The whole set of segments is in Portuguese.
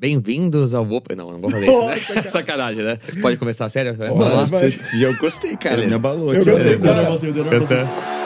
Bem-vindos ao Open. Não, não vou fazer isso, né? Sacanagem, né? Pode começar sério? Vamos lá. vai. Eu gostei, cara. Beleza. Me abalou Eu aqui. gostei, nervosinho, deu nervosinho. Cantando.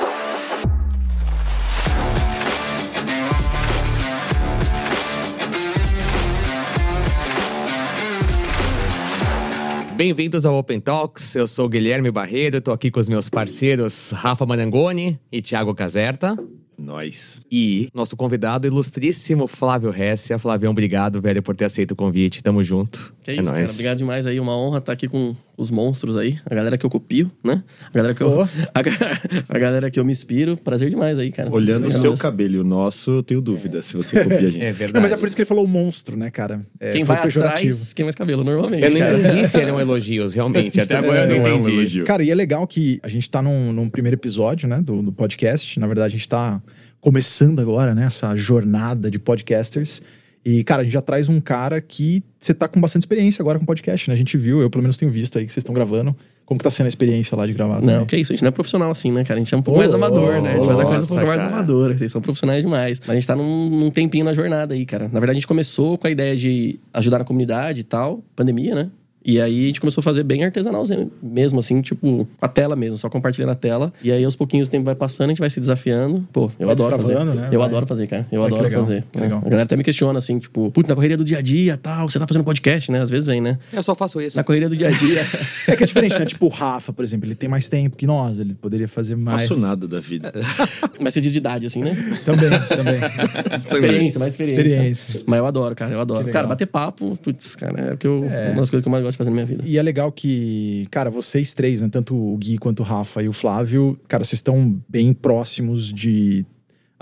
Bem-vindos ao Open Talks. Eu sou o Guilherme Barreiro, estou aqui com os meus parceiros Rafa Manangoni e Thiago Caserta. Nós. E nosso convidado ilustríssimo Flávio Hessia. Flavião, obrigado, velho, por ter aceito o convite. Tamo junto. Que é isso, cara. Obrigado demais aí. Uma honra estar aqui com os monstros aí. A galera que eu copio, né? A galera que eu, Oh. a, a galera que eu me inspiro. Prazer demais aí, cara. Olhando o seu mesmo. cabelo e o nosso, eu tenho dúvida se você copia a gente. É verdade. Não, mas é por isso que ele falou monstro, né, cara? É, Quem vai pejorativo. atrás, quem mais cabelo, normalmente, Eu não cara. entendi se eram elogios, realmente. Até agora eu não não é um entendi. elogio. Cara, e é legal que a gente tá num, num primeiro episódio, né, do, do podcast. Na verdade, a gente tá começando agora, né, essa jornada de podcasters. E, cara, a gente já traz um cara que você tá com bastante experiência agora com podcast, né? A gente viu, eu pelo menos tenho visto aí que vocês estão gravando. Como que tá sendo a experiência lá de gravar? Não, também? que isso, a gente não é profissional assim, né, cara? A gente é um pouco Ô, mais amador, né? A gente faz a coisa um pouco mais cara. amadora. Vocês são profissionais demais. Mas a gente tá num, num tempinho na jornada aí, cara. Na verdade, a gente começou com a ideia de ajudar na comunidade e tal, pandemia, né? E aí a gente começou a fazer bem artesanal mesmo, assim, tipo, a tela mesmo, só compartilhando a tela. E aí aos pouquinhos o tempo vai passando, a gente vai se desafiando. Pô, eu Vai adoro fazer. né? Eu Vai. adoro fazer, cara. Eu que adoro legal, fazer. né? legal. A galera até me questiona, assim, tipo, putz, na correria do dia a dia tal, você tá fazendo podcast, né? Às vezes vem, né? Eu só faço isso. Na correria do dia a dia. É que é diferente, né? Tipo, o Rafa, por exemplo, ele tem mais tempo que nós, ele poderia fazer Não mais. faço nada da vida. Mas você diz de idade, assim, né? Também, também. Experiência, mais experiência. Experiência. Mas eu adoro, cara, eu adoro. Cara, bater papo, putz, cara, é, o que eu, uma das coisas que eu mais gosto de fazer na minha vida. E é legal que, cara, vocês três, né? Tanto o Gui quanto o Rafa e o Flávio, cara, vocês estão bem próximos de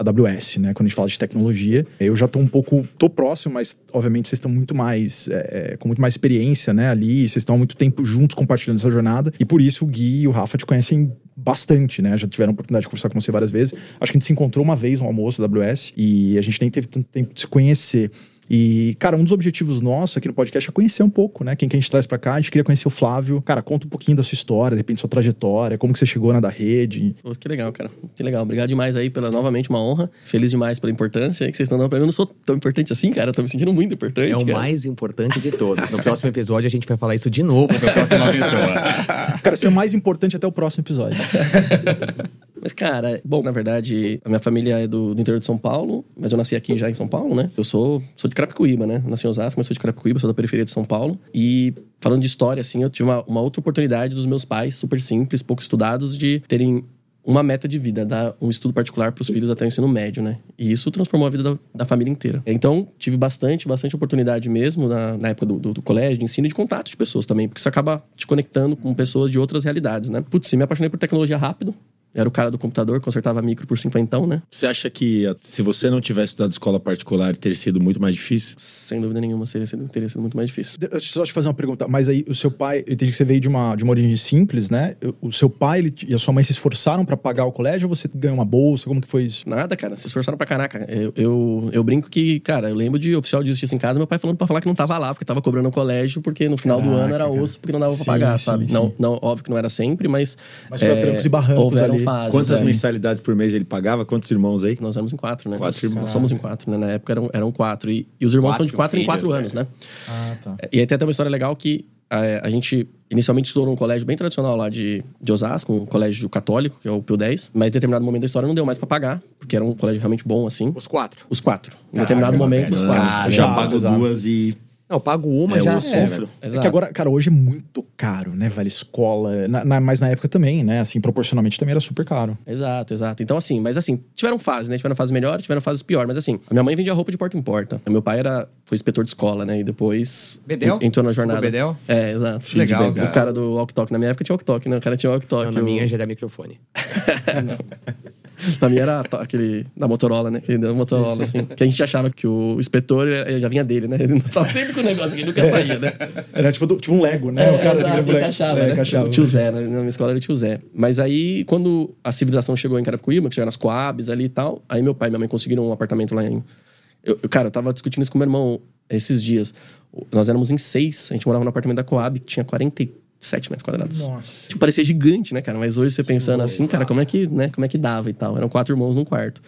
AWS, né? Quando a gente fala de tecnologia. Eu já tô um pouco. tô próximo, mas obviamente vocês estão muito mais. é, é, com muito mais experiência, né? Ali, vocês estão há muito tempo juntos compartilhando essa jornada. E por isso o Gui e o Rafa te conhecem bastante, né? Já tiveram a oportunidade de conversar com você várias vezes. Acho que a gente se encontrou uma vez no almoço da AWS e a gente nem teve tanto tempo de se conhecer. E, cara, um dos objetivos nossos aqui no podcast é conhecer um pouco, né? Quem que a gente traz pra cá. A gente queria conhecer o Flávio. Cara, conta um pouquinho da sua história, de repente sua trajetória, como que você chegou na da rede. Pô, que legal, cara. Que legal. Obrigado demais aí pela, novamente, uma honra. Feliz demais pela importância aí que vocês estão dando pra mim. Eu não sou tão importante assim, cara. Eu tô me sentindo muito importante, É o cara. mais importante de todos. No próximo episódio a gente vai falar isso de novo pra próxima pessoa. Cara, isso é o mais importante até o próximo episódio. Mas, cara, bom, na verdade, a minha família é do, do interior de São Paulo, mas eu nasci aqui já em São Paulo, né? Eu sou, sou de Carapicuíba, né? Nasci em Osasco, mas sou de Carapicuíba, sou da periferia de São Paulo. E falando de história, assim, eu tive uma, uma outra oportunidade dos meus pais, super simples, pouco estudados, de terem uma meta de vida, dar um estudo particular para os filhos até o ensino médio, né? E isso transformou a vida da, da família inteira. Então, tive bastante, bastante oportunidade mesmo na, na época do, do, do colégio, de ensino e de contato de pessoas também, porque isso acaba te conectando com pessoas de outras realidades, né? Putz, me apaixonei por tecnologia rápido. Era o cara do computador, consertava micro por cinquentão, né? Você acha que a- se você não tivesse estudado escola particular, teria sido muito mais difícil? Sem dúvida nenhuma, seria, sido- teria sido muito mais difícil. Deixa eu só te fazer uma pergunta. Mas aí, o seu pai, eu entendi que você veio de uma, de uma origem simples, né? O seu pai ele- e a sua mãe se esforçaram pra pagar o colégio ou você ganhou uma bolsa? Como que foi isso? Nada, cara. Se esforçaram pra caraca. Eu, eu, eu brinco que, cara, eu lembro de oficial de justiça em casa, meu pai falando pra falar que não tava lá, porque tava cobrando o colégio, porque no final do Caraca, ano era cara. osso, porque não dava Sim, pra pagar, sim, sabe? sim. Não, não, óbvio que não era sempre, mas. Mas foi a trancos e barrancos ali. Fases. Quantas é. mensalidades por mês ele pagava? Quantos irmãos aí? Nós éramos em quatro, né? Quatro nós, irmãos. nós somos em quatro, né? Na época eram, eram quatro. E, e os irmãos são de Quatro quatro em quatro filhos, anos, né? Ah, tá. E aí tem até uma história legal que é, a gente inicialmente estudou num colégio bem tradicional lá de, de Osasco, um colégio católico, que é o Pio 10. Mas em determinado momento da história não deu mais pra pagar, porque era um colégio realmente bom, assim. Os quatro. Os quatro. Em determinado momento, os quatro. Ah, eu já pago duas e. Não, eu pago uma É, já o- sofro. É Exato. que agora, cara, hoje é muito caro, né, velho? Escola. Na- na- mas na época também, né? Assim, proporcionalmente também era super caro. Exato, exato. Então, assim, mas assim, tiveram fases, né? Tiveram fases melhores, tiveram fases piores. Mas assim, a minha mãe vendia roupa de porta em porta. Meu pai era, foi inspetor de escola, né? E depois Bedel? en- entrou na jornada. O Bedel? É, exato. Filho de Legal. O cara do walk talk. Na minha época tinha walk talk, né? O cara tinha walk talk. Não, na o- minha já era microfone. Na minha era aquele da Motorola, né? Aquele da Motorola, assim. Que a gente achava que o inspetor eh, já vinha dele, né? Ele tava sempre com o negócio que ele nunca saía, né? Era tipo, do- tipo um Lego, né? o cara assim, exato, ele encaixava, é, né? encaixava. O tio Zé, né? na minha escola era o tio Zé. Mas aí, quando a civilização chegou em Carapicuíba, que já nas Coabs ali e tal, aí meu pai e minha mãe conseguiram um apartamento lá em... Eu, eu- cara, eu tava discutindo isso com meu irmão esses dias. Nós éramos em seis, a gente morava no apartamento da Coab, que tinha 40, 7 metros quadrados. Nossa. Tipo, parecia gigante, né, cara? Mas hoje você pensando assim, cara, como é que, né, como é que dava e tal? Eram quatro irmãos num quarto.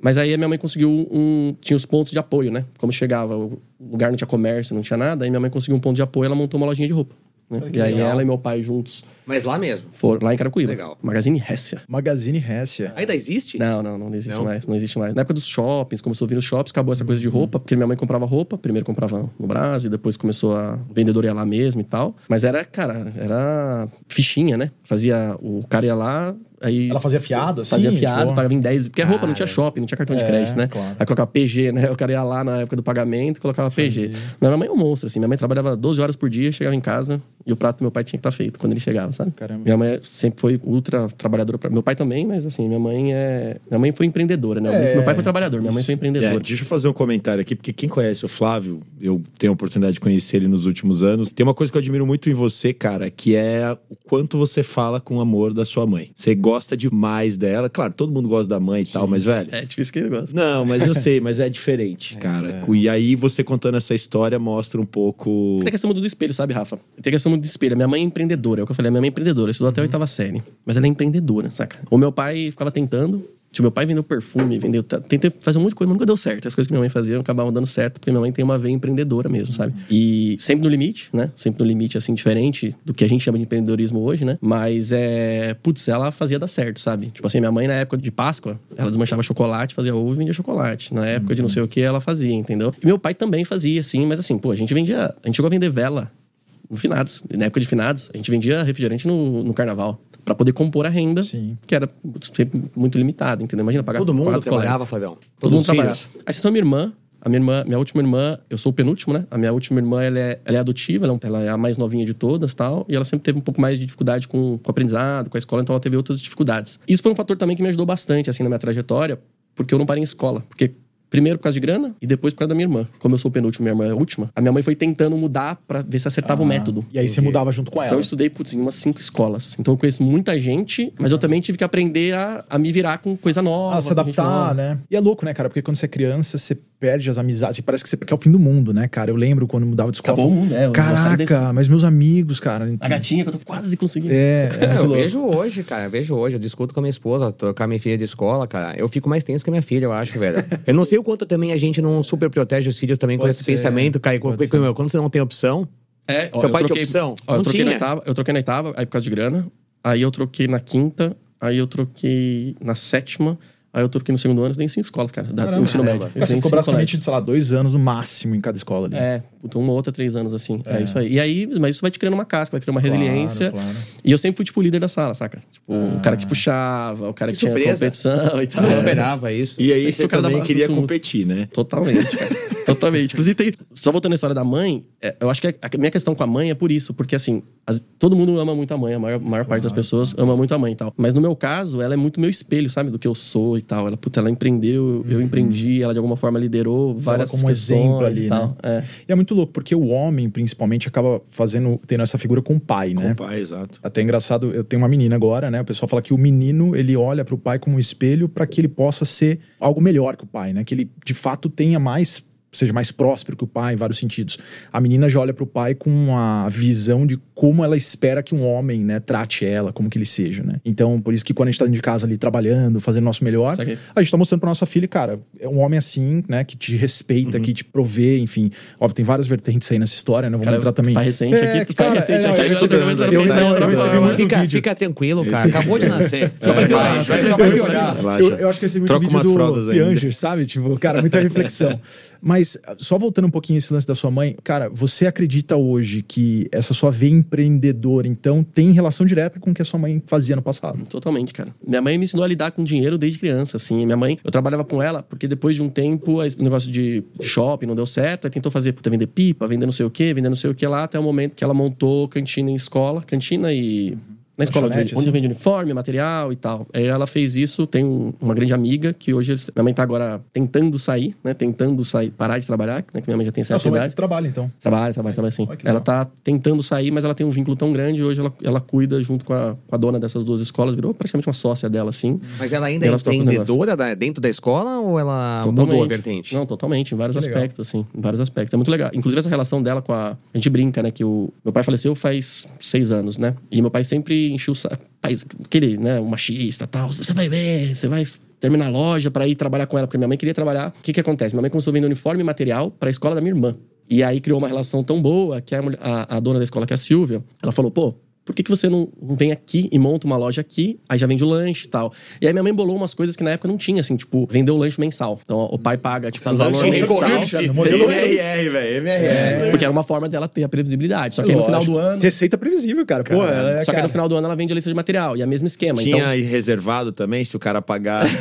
Mas aí a minha mãe conseguiu um. Tinha os pontos de apoio, né? Como chegava, o lugar não tinha comércio, não tinha nada, aí minha mãe conseguiu um ponto de apoio ela montou uma lojinha de roupa. Né? E aí legal. ela e meu pai juntos Mas lá mesmo. foram lá em Caracuíba. Legal. Magazine Hessia. Magazine Hessia. Ainda existe? Não, não, não existe Não? mais. Não existe mais. Na época dos shoppings, começou a vir nos shoppings, acabou essa coisa de roupa, porque minha mãe comprava roupa, primeiro comprava no Brasil, depois começou a o vendedor ia lá mesmo e tal. Mas era, cara, era fichinha, né? Fazia. O cara ia lá, aí. Ela fazia fiado, assim? Fazia fiado, tipo, pagava em 10. Porque a roupa não tinha shopping, não tinha cartão de É, crédito, né? claro. Aí colocava PG, né? O cara ia lá na época do pagamento e colocava PG. Mas minha mãe é um monstro, assim. Minha mãe trabalhava 12 horas por dia, chegava em casa e o prato do meu pai tinha que estar feito quando ele chegava, sabe? Caramba. Minha mãe sempre foi ultra trabalhadora. Pra... Meu pai também, mas assim, minha mãe é. Minha mãe foi empreendedora, né? É, meu pai foi trabalhador, minha mãe foi É, empreendedora. deixa eu fazer um comentário aqui, porque quem conhece o Flávio, eu tenho a oportunidade de conhecer ele nos últimos anos. Tem uma coisa que eu admiro muito em você, cara, que é o quanto você fala com amor da sua mãe. Você gosta demais dela. Claro, todo mundo gosta da mãe e tal, mas, velho. É difícil que ele gosta. Não, mas eu sei, mas é diferente, cara. E aí você contando essa história mostra um pouco. Tem a questão do espelho, sabe, Rafa? Tem a questão do espelho. Minha mãe é empreendedora, é o que eu falei. Minha mãe é empreendedora, estudou até a oitava série. Mas ela é empreendedora, saca? O meu pai ficava tentando. Tipo, meu pai vendeu perfume, vendeu. Tentei fazer um monte de coisa, mas nunca deu certo. As coisas que minha mãe fazia acabavam dando certo, porque minha mãe tem uma veia empreendedora mesmo, sabe? E sempre no limite, né? Sempre no limite, assim, diferente do que a gente chama de empreendedorismo hoje, né? Mas é. Putz, ela fazia dar certo, sabe? Tipo assim, minha mãe, na época de Páscoa, ela desmanchava chocolate, fazia ovo e vendia chocolate. Na época de não sei o que, ela fazia, entendeu? E meu pai também fazia, assim, mas assim, pô, a gente vendia. A gente chegou a vender vela no finados. Na época de finados, a gente vendia refrigerante no, no carnaval. Pra poder compor a renda, Sim. que era sempre muito limitada, entendeu? Imagina pagar Todo mundo trabalhava. Fabião. Todo Todos mundo trabalhava. A exceção da minha irmã. A minha irmã, minha última irmã, eu sou o penúltimo, né? A minha última irmã, ela é, ela é adotiva, ela, ela é a mais novinha de todas tal. E ela sempre teve um pouco mais de dificuldade com, com o aprendizado, com a escola, então ela teve outras dificuldades. Isso foi um fator também que me ajudou bastante, assim, na minha trajetória, porque eu não parei em escola. Porque Primeiro por causa de grana e depois por causa da minha irmã. Como eu sou o penúltimo, minha irmã é a última. A minha mãe foi tentando mudar pra ver se acertava o método. E aí você mudava junto com ela. Então eu estudei, putz, em umas cinco escolas. Então eu conheço muita gente, mas eu também tive que aprender a, a me virar com coisa nova. Ah, se adaptar, nova. né? E é louco, né, cara? Porque quando você é criança, você perde as amizades. E parece que você quer o fim do mundo, né, cara? Eu lembro quando eu mudava de escola. Acabou o mundo, é, Caraca, mas meus amigos, cara. A gatinha que eu tô quase conseguindo. É, é É, muito eu louco. vejo hoje, cara. Eu vejo hoje. Eu discuto com a minha esposa, trocar minha filha de escola, cara. Eu fico mais tenso que a minha filha, eu acho, velho. eu não sei o quanto também a gente não super protege os filhos também com Pode esse ser, pensamento, cara. Pode com- ser. com- Quando você não tem opção. É, ó, Seu pai tinha troquei, opção? Ó, eu, Não troquei na tinha. oitava, eu troquei na oitava, aí por causa de grana. Aí eu troquei na quinta, aí eu troquei na sétima, aí eu troquei no segundo ano. Tenho cinco escolas, cara, da, do ensino médio. Eu Cara, você ficou basicamente, sei lá, dois anos no máximo em cada escola ali. É, puta, uma outra, três anos, assim. É. isso aí. E aí, mas isso vai te criando uma casca, vai criando uma Claro, resiliência. claro. E eu sempre fui, tipo, o líder da sala, saca? Tipo, o cara que puxava, o cara que, Que tinha surpresa. competição e tal. Não esperava isso. E aí você foi o cara da também barra queria competir, né? Totalmente, cara. Totalmente. Inclusive, tem... só voltando à história da mãe, é, eu acho que a minha questão com a mãe é por isso, porque assim, as- todo mundo ama muito a mãe, a maior, maior parte das pessoas ama muito a mãe e tal. Mas no meu caso, ela é muito meu espelho, sabe? Do que eu sou e tal. Ela, puta, ela empreendeu, eu empreendi, ela de alguma forma liderou várias como questões exemplo ali, e tal. né? É. E é muito louco, porque o homem, principalmente, acaba fazendo, tendo essa figura com o pai, né? Com o pai, exato. Até engraçado, eu tenho uma menina agora, né? O pessoal fala que o menino, ele olha pro pai como um espelho para que ele possa ser algo melhor que o pai, né? Que ele, de fato, tenha mais seja mais próspero que o pai em vários sentidos. A menina já olha pro pai com uma visão de como ela espera que um homem, né, trate ela, como que ele seja, né? Então, por isso que quando a gente tá dentro de casa ali trabalhando, fazendo o nosso melhor, a gente tá mostrando pra nossa filha, cara, é um homem assim, né, que te respeita, que te provê, enfim. Óbvio, tem várias vertentes aí nessa história, né? Vamos Cara, entrar também. tá recente aqui, tu tá cara, recente é, aqui, não, eu eu- a eu- não, eu recebi muito Fica, vídeo. fica tranquilo, cara. Acabou de nascer. Só vai piorar. Só vai piorar. Eu, eu acho que esse é muito Troca vídeo umas do. Pianger, sabe? Tipo, cara, muita reflexão. Mas, só voltando um pouquinho esse lance da sua mãe, cara, você acredita hoje que essa sua veia empreendedora, então, tem relação direta com o que a sua mãe fazia no passado? Totalmente, cara. Minha mãe me ensinou a lidar com dinheiro desde criança, assim. Minha mãe, eu trabalhava com ela porque depois de um tempo, o negócio de shopping não deu certo, aí tentou fazer, puta, vender pipa, vender não sei o quê, vender não sei o que lá, até o momento que ela montou cantina em escola, cantina e Na escola onde assim? vende uniforme, material e tal. Aí ela fez isso, tem um- uma grande amiga que hoje minha mãe tá agora tentando sair, né? Tentando sair, parar de trabalhar, né? Que minha mãe já tem Ah, certa mãe idade. trabalha, então. Trabalha, trabalha, trabalha sim. Ela legal. tá tentando sair, mas ela tem um vínculo tão grande. Hoje ela, ela cuida junto com a, com a dona dessas duas escolas, virou praticamente uma sócia dela, assim. Mas ela ainda é empreendedora da- dentro da escola ou ela mudou a vertente? Não, totalmente, em vários Que legal. aspectos, assim. Em vários aspectos. É muito legal. Inclusive, essa relação dela com a. A gente brinca, né? Que o meu pai faleceu faz seis anos, né? E meu pai sempre encheu o aquele, né? O machista tal. Você vai ver, você vai terminar a loja pra ir trabalhar com ela, porque minha mãe queria trabalhar. O que que acontece? Minha mãe começou a vender uniforme e material pra escola da minha irmã. E aí criou uma relação tão boa que a, a, a dona da escola, que é a Silvia, ela falou, pô. Por que, que você não não vem aqui e monta uma loja aqui, aí já vende o lanche e tal? E aí minha mãe bolou umas coisas que na época não tinha, assim, tipo, vender o lanche mensal. Então o pai paga, tipo, um valor mensal. modelo MRR, velho, MRR. Porque era uma forma dela ter a previsibilidade. Só que aí no final do ano. Receita previsível, cara. Pô, ela é, Só que cara, no final do ano ela vende a lista de material. E é o mesmo esquema. Tinha Então, aí reservado também, se o cara pagar.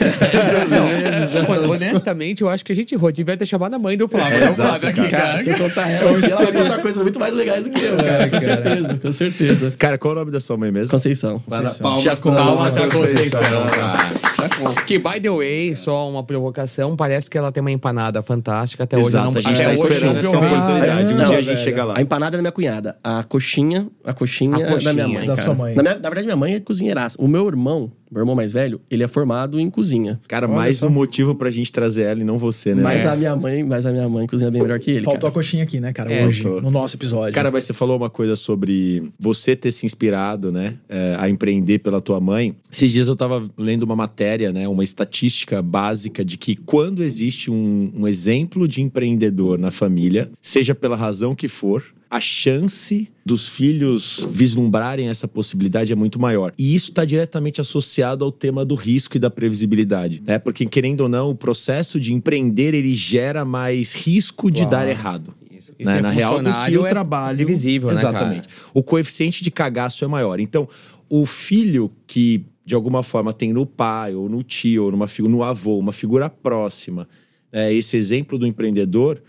Não, pô, honestamente, eu acho que a gente errou. Devia ter chamado a mãe do Flávio. É, né? O exato, Flávio aqui, cara, se eu contar ela, ela vai contar coisas muito mais legais do que eu, cara. Com certeza, com certeza. cara, qual é o nome da sua mãe mesmo? Conceição. Palmas, Já com- palmas pra Conceição, Conceição, cara. Que, by the way, só uma provocação, parece que ela tem uma empanada fantástica. Até hoje Exato, não a gente até tá hoje esperando não essa oportunidade. Um Não, dia a gente velho. chega lá. A empanada é da minha cunhada. A coxinha, a coxinha, A é da coxinha. minha mãe, Da cara. sua mãe. Na, minha- na verdade, minha mãe é cozinheiraça. O meu irmão, meu irmão mais velho, ele é formado em cozinha. Cara, Olha mais só. um motivo pra gente trazer ela e não você, né? Mas É. a minha mãe, mas a minha mãe cozinha bem melhor que ele, Faltou cara. a coxinha aqui, né, cara? É, hoje, faltou. no nosso episódio. Cara, mas você falou uma coisa sobre você ter se inspirado, né, é, a empreender pela tua mãe. Esses dias eu tava lendo uma matéria, né, uma estatística básica de que quando existe um, um exemplo de empreendedor na família, seja pela razão que for, a chance dos filhos vislumbrarem essa possibilidade é muito maior. E isso está diretamente associado ao tema do risco e da previsibilidade, né? Porque querendo ou não, o processo de empreender ele gera mais risco de Uau. dar errado. Isso. E né? ser Na real, do que o é trabalho. previsível, né? Exatamente. O coeficiente de cagaço é maior. Então, o filho que, de alguma forma, tem no pai, ou no tio, ou numa, no avô, uma figura próxima, é, esse exemplo do empreendedor,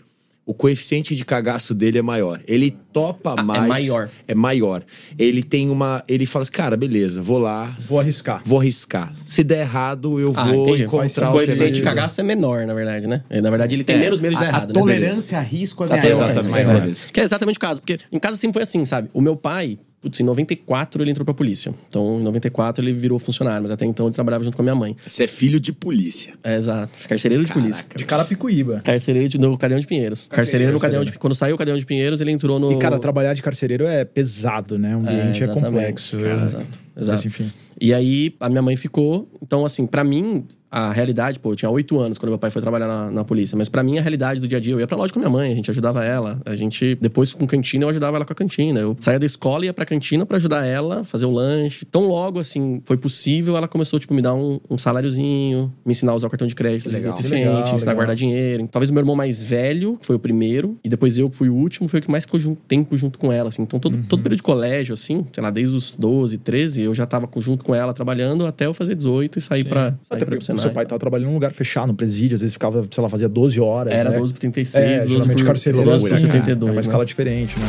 o coeficiente de cagaço dele é maior. Ele topa é mais. maior. É maior. Ele tem uma. Ele fala assim, cara, beleza, vou lá. Vou arriscar. Vou arriscar. Se der errado, eu Ah, vou entendi. encontrar O coeficiente de cagaço é menor, na verdade, né? Na verdade, ele tem menos medo de dar A, a errado. né? tolerância a risco é Exatamente, maior. exatamente. maior. Beleza. Que é exatamente o caso, porque em casa sempre foi assim, sabe? O meu pai, putz, em 94 ele entrou pra polícia. Então, em 94 ele virou funcionário, mas até então ele trabalhava junto com a minha mãe. Você é filho de polícia. É, exato. Carcereiro de polícia. De Carapicuíba. Carcereiro de, no Cadeão de Pinheiros. Carcereiro no Cadeão de Quando saiu o Cadeão de Pinheiros, ele entrou no. E, cara, trabalhar de carcereiro é pesado, né? O ambiente é, exatamente. complexo. Cara, Eu- exato, Mas, exato. enfim. E aí, a minha mãe ficou. Então, assim, pra mim, a realidade, pô, eu tinha oito anos quando meu pai foi trabalhar na, na polícia. Mas pra mim, a realidade do dia a dia, eu ia pra loja com minha mãe, a gente ajudava ela. A gente, depois com cantina, eu ajudava ela com a cantina. Eu saía da escola e ia pra cantina pra ajudar ela, fazer o lanche. Tão logo, assim, foi possível, ela começou, tipo, me dar um, um saláriozinho, me ensinar a usar o cartão de crédito legal. eficiente, Legal, ensinar legal. a guardar dinheiro. Talvez o meu irmão mais velho, que foi o primeiro, e depois eu, que fui o último, foi o que mais ficou junto, tempo junto com ela, assim. Então, todo, Uhum. todo período de colégio, assim, sei lá, desde os 12, 13, eu já tava junto com ela trabalhando até eu fazer 18 e sair pra, sair Até pra porque o seu pai tava trabalhando num lugar fechado, num presídio, às vezes ficava, sei lá, fazia 12 horas. Era né? 12 por 36, É, 12 geralmente por, carcereiro 12 por assim, 72. é uma né? escala diferente, né?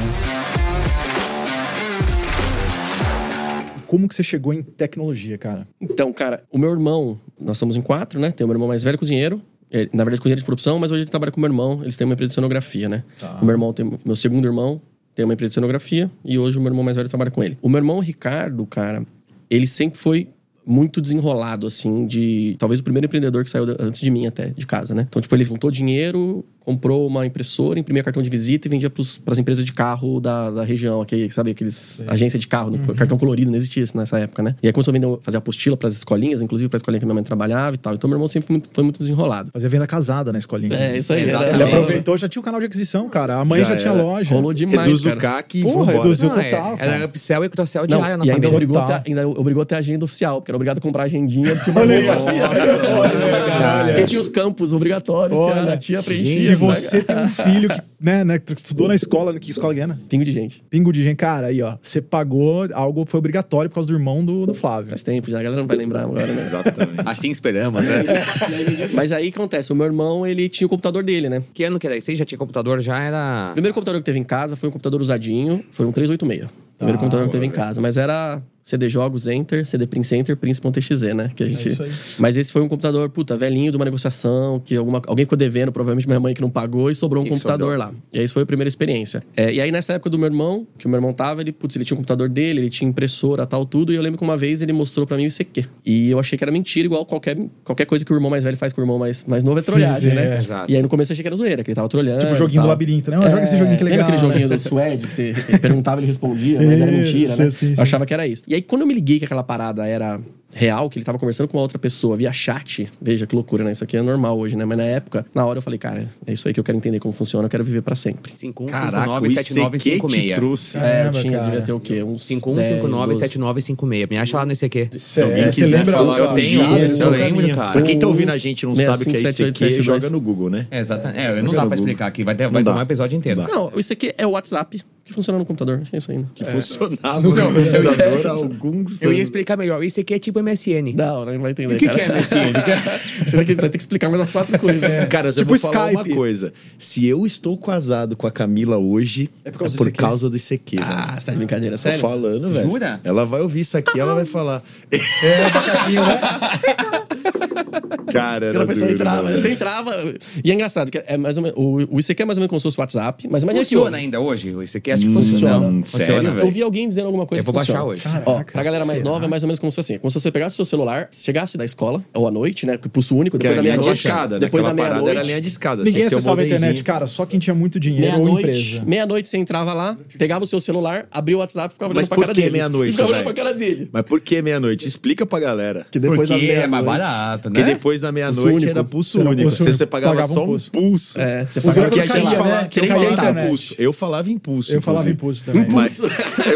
Como que você chegou em tecnologia, cara? Então, cara, o meu irmão, nós somos em quatro, né? Tem o meu irmão mais velho, cozinheiro. Ele, na verdade, cozinheiro de produção, mas hoje ele trabalha com o meu irmão. Eles têm uma empresa de cenografia, né? Tá. O meu irmão tem. Meu segundo irmão tem uma empresa de cenografia e hoje o meu irmão mais velho trabalha com ele. O meu irmão Ricardo, cara, ele sempre foi muito desenrolado, assim, de. Talvez o primeiro empreendedor que saiu antes de mim até, de casa, né? Então, tipo, ele juntou dinheiro, comprou uma impressora, imprimia cartão de visita e vendia para as empresas de carro da, da região, aqui, sabe? Aqueles agência de carro, no- cartão colorido, não existia isso nessa época, né? E aí começou a vender, fazer apostila para as escolinhas, inclusive para a escolinha que minha mãe trabalhava e tal. Então, meu irmão sempre foi muito, foi muito desenrolado. Fazia venda casada na escolinha. É, isso aí. Exatamente. Ele aproveitou, já tinha o canal de aquisição, cara. A mãe já, Já tinha era. loja. Rolou demais, Reduz cara. o CAC e Porra, reduziu Não, total, é, cara. era upsell e cross-sell Não, diário na e ainda família. obrigou, a Total. ter, ainda obrigou a ter agenda oficial, porque era obrigado a comprar agendinha. Porque Olha aí, fazia. olha, Porque tinha os campos obrigatórios, que a tia Se você tem um filho que, né, né, que estudou na escola, que escola que é, né? Pingo de gente. Pingo de gente, cara, aí, ó. Você pagou algo foi obrigatório por causa do irmão do, do Flávio. Faz tempo já, a galera não vai lembrar agora, né? Exatamente. Assim esperamos, né? Mas aí o que acontece? O meu irmão, ele tinha o computador dele, né? que ano que era? Você já tinha computador? Já era... O primeiro computador que teve em casa foi um computador usadinho, foi um 386. O primeiro computador que teve em casa, mas era CD Jogos, Enter, CD Prince Enter, Prince.exe, né? Que a gente... isso aí. Mas esse foi um computador, puta, velhinho de uma negociação, que alguma... alguém ficou devendo, provavelmente minha mãe que não pagou, e sobrou um E computador sobrou. lá. E aí, isso foi a primeira experiência. É, e aí, nessa época do meu irmão, que o meu irmão tava, ele, putz, ele tinha um computador dele, ele tinha impressora, tal, tudo, e eu lembro que uma vez ele mostrou pra mim o ICQ. E eu achei que era mentira, igual qualquer, qualquer coisa que o irmão mais velho faz com o irmão mais, mais novo é Sim, trolhagem, sim, né? é. Exato. E aí, no começo, eu achei que era zoeira, que ele tava trolhando. Tipo o joguinho do labirinto, né? Ó, joga esse joguinho que é legal. Lembra aquele joguinho do Sword que você perguntava e ele respondia, mas era mentira, né? sim, sim. Eu achava que era isso. E aí, quando eu me liguei que aquela parada era real, que ele tava conversando com uma outra pessoa via chat, veja que loucura, né? Isso aqui é normal hoje, né? Mas na época, na hora eu falei, cara, é isso aí que eu quero entender como funciona, eu quero viver pra sempre. 5159 ICQ te 7956. trouxe. é, Caramba, eu tinha, cara. devia ter o quê? Uns 5159 10, 7956. Me acha lá no ICQ. Se alguém você quiser lembra falar, eu tenho, eu lembro, cara. Pra quem tá ouvindo a gente e não sabe o que é 657872. ICQ, joga no Google, né? É, exatamente. É, não dá pra explicar aqui. Vai, ter, vai tomar um episódio inteiro. Não, isso aqui é o WhatsApp que funciona no computador. É isso aí, né? Que funcionava no computador há alguns Eu ia explicar melhor. Isso aqui é tipo MSN. Não, não vai entender. O que, cara. que é MSN? Você vai ter que- vai ter que explicar mais as quatro coisas. né? Cara, eu Tipo vou falar Skype. uma coisa. Se eu estou casado com a Camila hoje, é por por causa causa, do ICQ? causa do ICQ, velho. Ah, você tá de brincadeira, Tô sério? falando, velho. Jura? Ela vai ouvir isso aqui, ela vai falar. É, macaquinho, né? Cara, era Aquela pessoa duro, entrava, né, você entrava. E é engraçado, que é mais ou menos, o, o ICQ é mais ou menos como se fosse o WhatsApp, mas imagina que Funciona hoje- ainda hoje? O ICQ acho que Hum, funciona. Funciona. sério, Eu vi alguém dizendo alguma coisa Eu vou que funciona. baixar hoje. Ó, Caraca, pra galera mais será? nova é mais ou menos como se fosse assim. Como se você pegasse o seu celular, chegasse da escola, ou à noite, né? Que pulso único, Que depois era da de meia-noite. né? Depois da Aquela parada era meia-noite. linha de escada. Ninguém que ter um acessava a internet, cara. Só quem tinha muito dinheiro ou Meia-noite, empresa. meia-noite você entrava lá, pegava o seu celular, abria o WhatsApp e ficava olhando Mas pra por cara que dele. meia-noite, E ficava olhando velho? pra cara dele. Mas por que meia-noite? Explica pra galera. Que depois da Porque é mais meia-noite- barato, né? Porque depois da meia-noite era pulso Era único. Você, pagava, só um pulso. É, você pagava é Porque a gente falava, que impulso. Eu falava impulso. Eu falava impulso também. Mas eu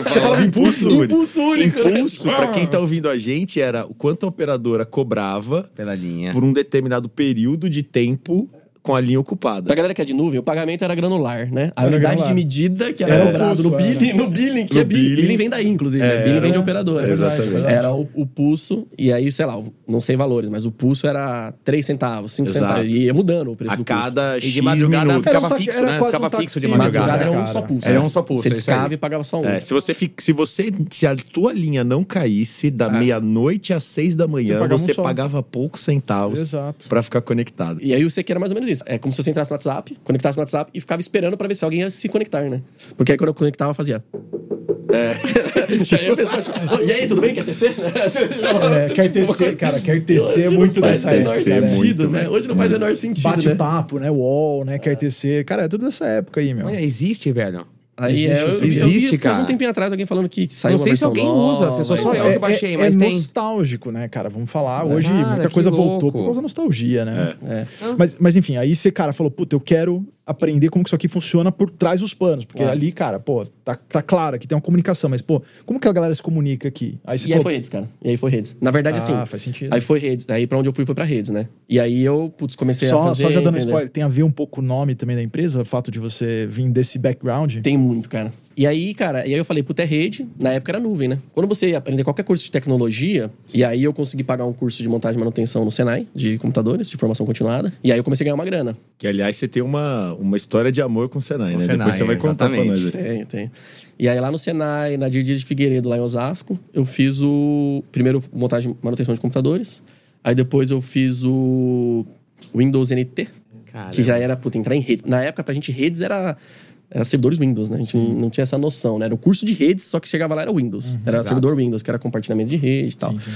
falava impulso único. Impulso único, né? Impulso, pra quem tá ouvindo a gente, era o quanto a operadora cobrava Pela linha. por um determinado período de tempo com a linha ocupada. Pra galera que é de nuvem, o pagamento era granular, né? A Era unidade granular. de medida que era É. cobrado no era. billing, no billing, que No é billing. billing. Vem daí, inclusive. né? É, billing vem de era. operadora. Exatamente. Era o, o pulso, e aí, sei lá, não sei valores, mas o pulso era 3 centavos, 5 Exato. centavos. E ia mudando o preço A do pulso. cada E de X madrugada minutos. ficava Era um fixo, né? Ficava um fixo de madrugada. Madrugada era um só pulso. Era um só pulso, Você é descava e pagava só um. É, se você fi- se você se a tua linha não caísse da meia-noite às seis da manhã, pagava um você só. pagava poucos centavos pra ficar conectado. E aí o CQ era mais ou menos isso. É como se você entrasse no WhatsApp, conectasse no WhatsApp e ficava esperando pra ver se alguém ia se conectar, né? Porque aí quando eu conectava, fazia. É. aí a pessoa, tipo, "Ô, e aí, tudo bem? Quer tecer? É, quer tecer, cara, quer tecer é muito faz dessa menor época, né? sentido, Muito, né? Hoje não faz o menor sentido, né? Bate-papo, né? UOL, né? Quer tecer. Cara, é tudo dessa época aí, meu. Olha, existe, velho. Aí é, eu, Existe, eu, vi existe, faz um cara. tempinho atrás alguém falando que saiu Não uma sei se alguém nova, usa, se sou só eu que baixei, é, mas é tem. nostálgico, né, cara? Vamos falar. Hoje Cara, muita coisa louco. voltou por causa da nostalgia, né? É. Mas, mas enfim, aí você, cara, falou, puta, eu quero aprender como que isso aqui funciona por trás dos panos. Porque Claro. ali, cara, pô, tá, tá claro que tem uma comunicação, mas, pô, como que a galera se comunica aqui? Aí você E aí foi redes, cara. E aí foi redes. Na verdade, Ah, assim. faz sentido. Aí foi redes. Aí pra onde eu fui foi pra redes, né? E aí eu, putz, comecei a só, fazer. só já dando entendeu? spoiler, tem a ver um pouco o nome também da empresa, o fato de você vir desse background? Tem muito, cara. E aí, cara, e aí eu falei, puta, é rede. Na época era nuvem, né? Quando você ia aprender qualquer curso de tecnologia, e aí eu consegui pagar um curso de montagem e manutenção no Senai, de computadores, de formação continuada. E aí eu comecei a ganhar uma grana. Que, aliás, você tem uma, uma história de amor com o Senai, Com né? Senai, Depois você vai contar pra exatamente. nós. aí. Tem, tem. E aí lá no Senai, na Dirdia de Figueiredo, lá em Osasco, eu fiz o primeiro montagem e manutenção de computadores. Aí depois eu fiz o Windows NT, Caramba. que já era, puta, entrar em rede. Na época, pra gente, redes era, era servidores Windows, né? A gente não tinha essa noção, né? Era o curso de redes, só que chegava lá era Windows. era exato. servidor Windows, que era compartilhamento de rede e tal. Sim, sim.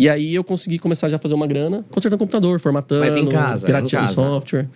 E aí eu consegui começar já a fazer uma grana, consertando computador, formatando, Mas em casa, pirateando em casa. software.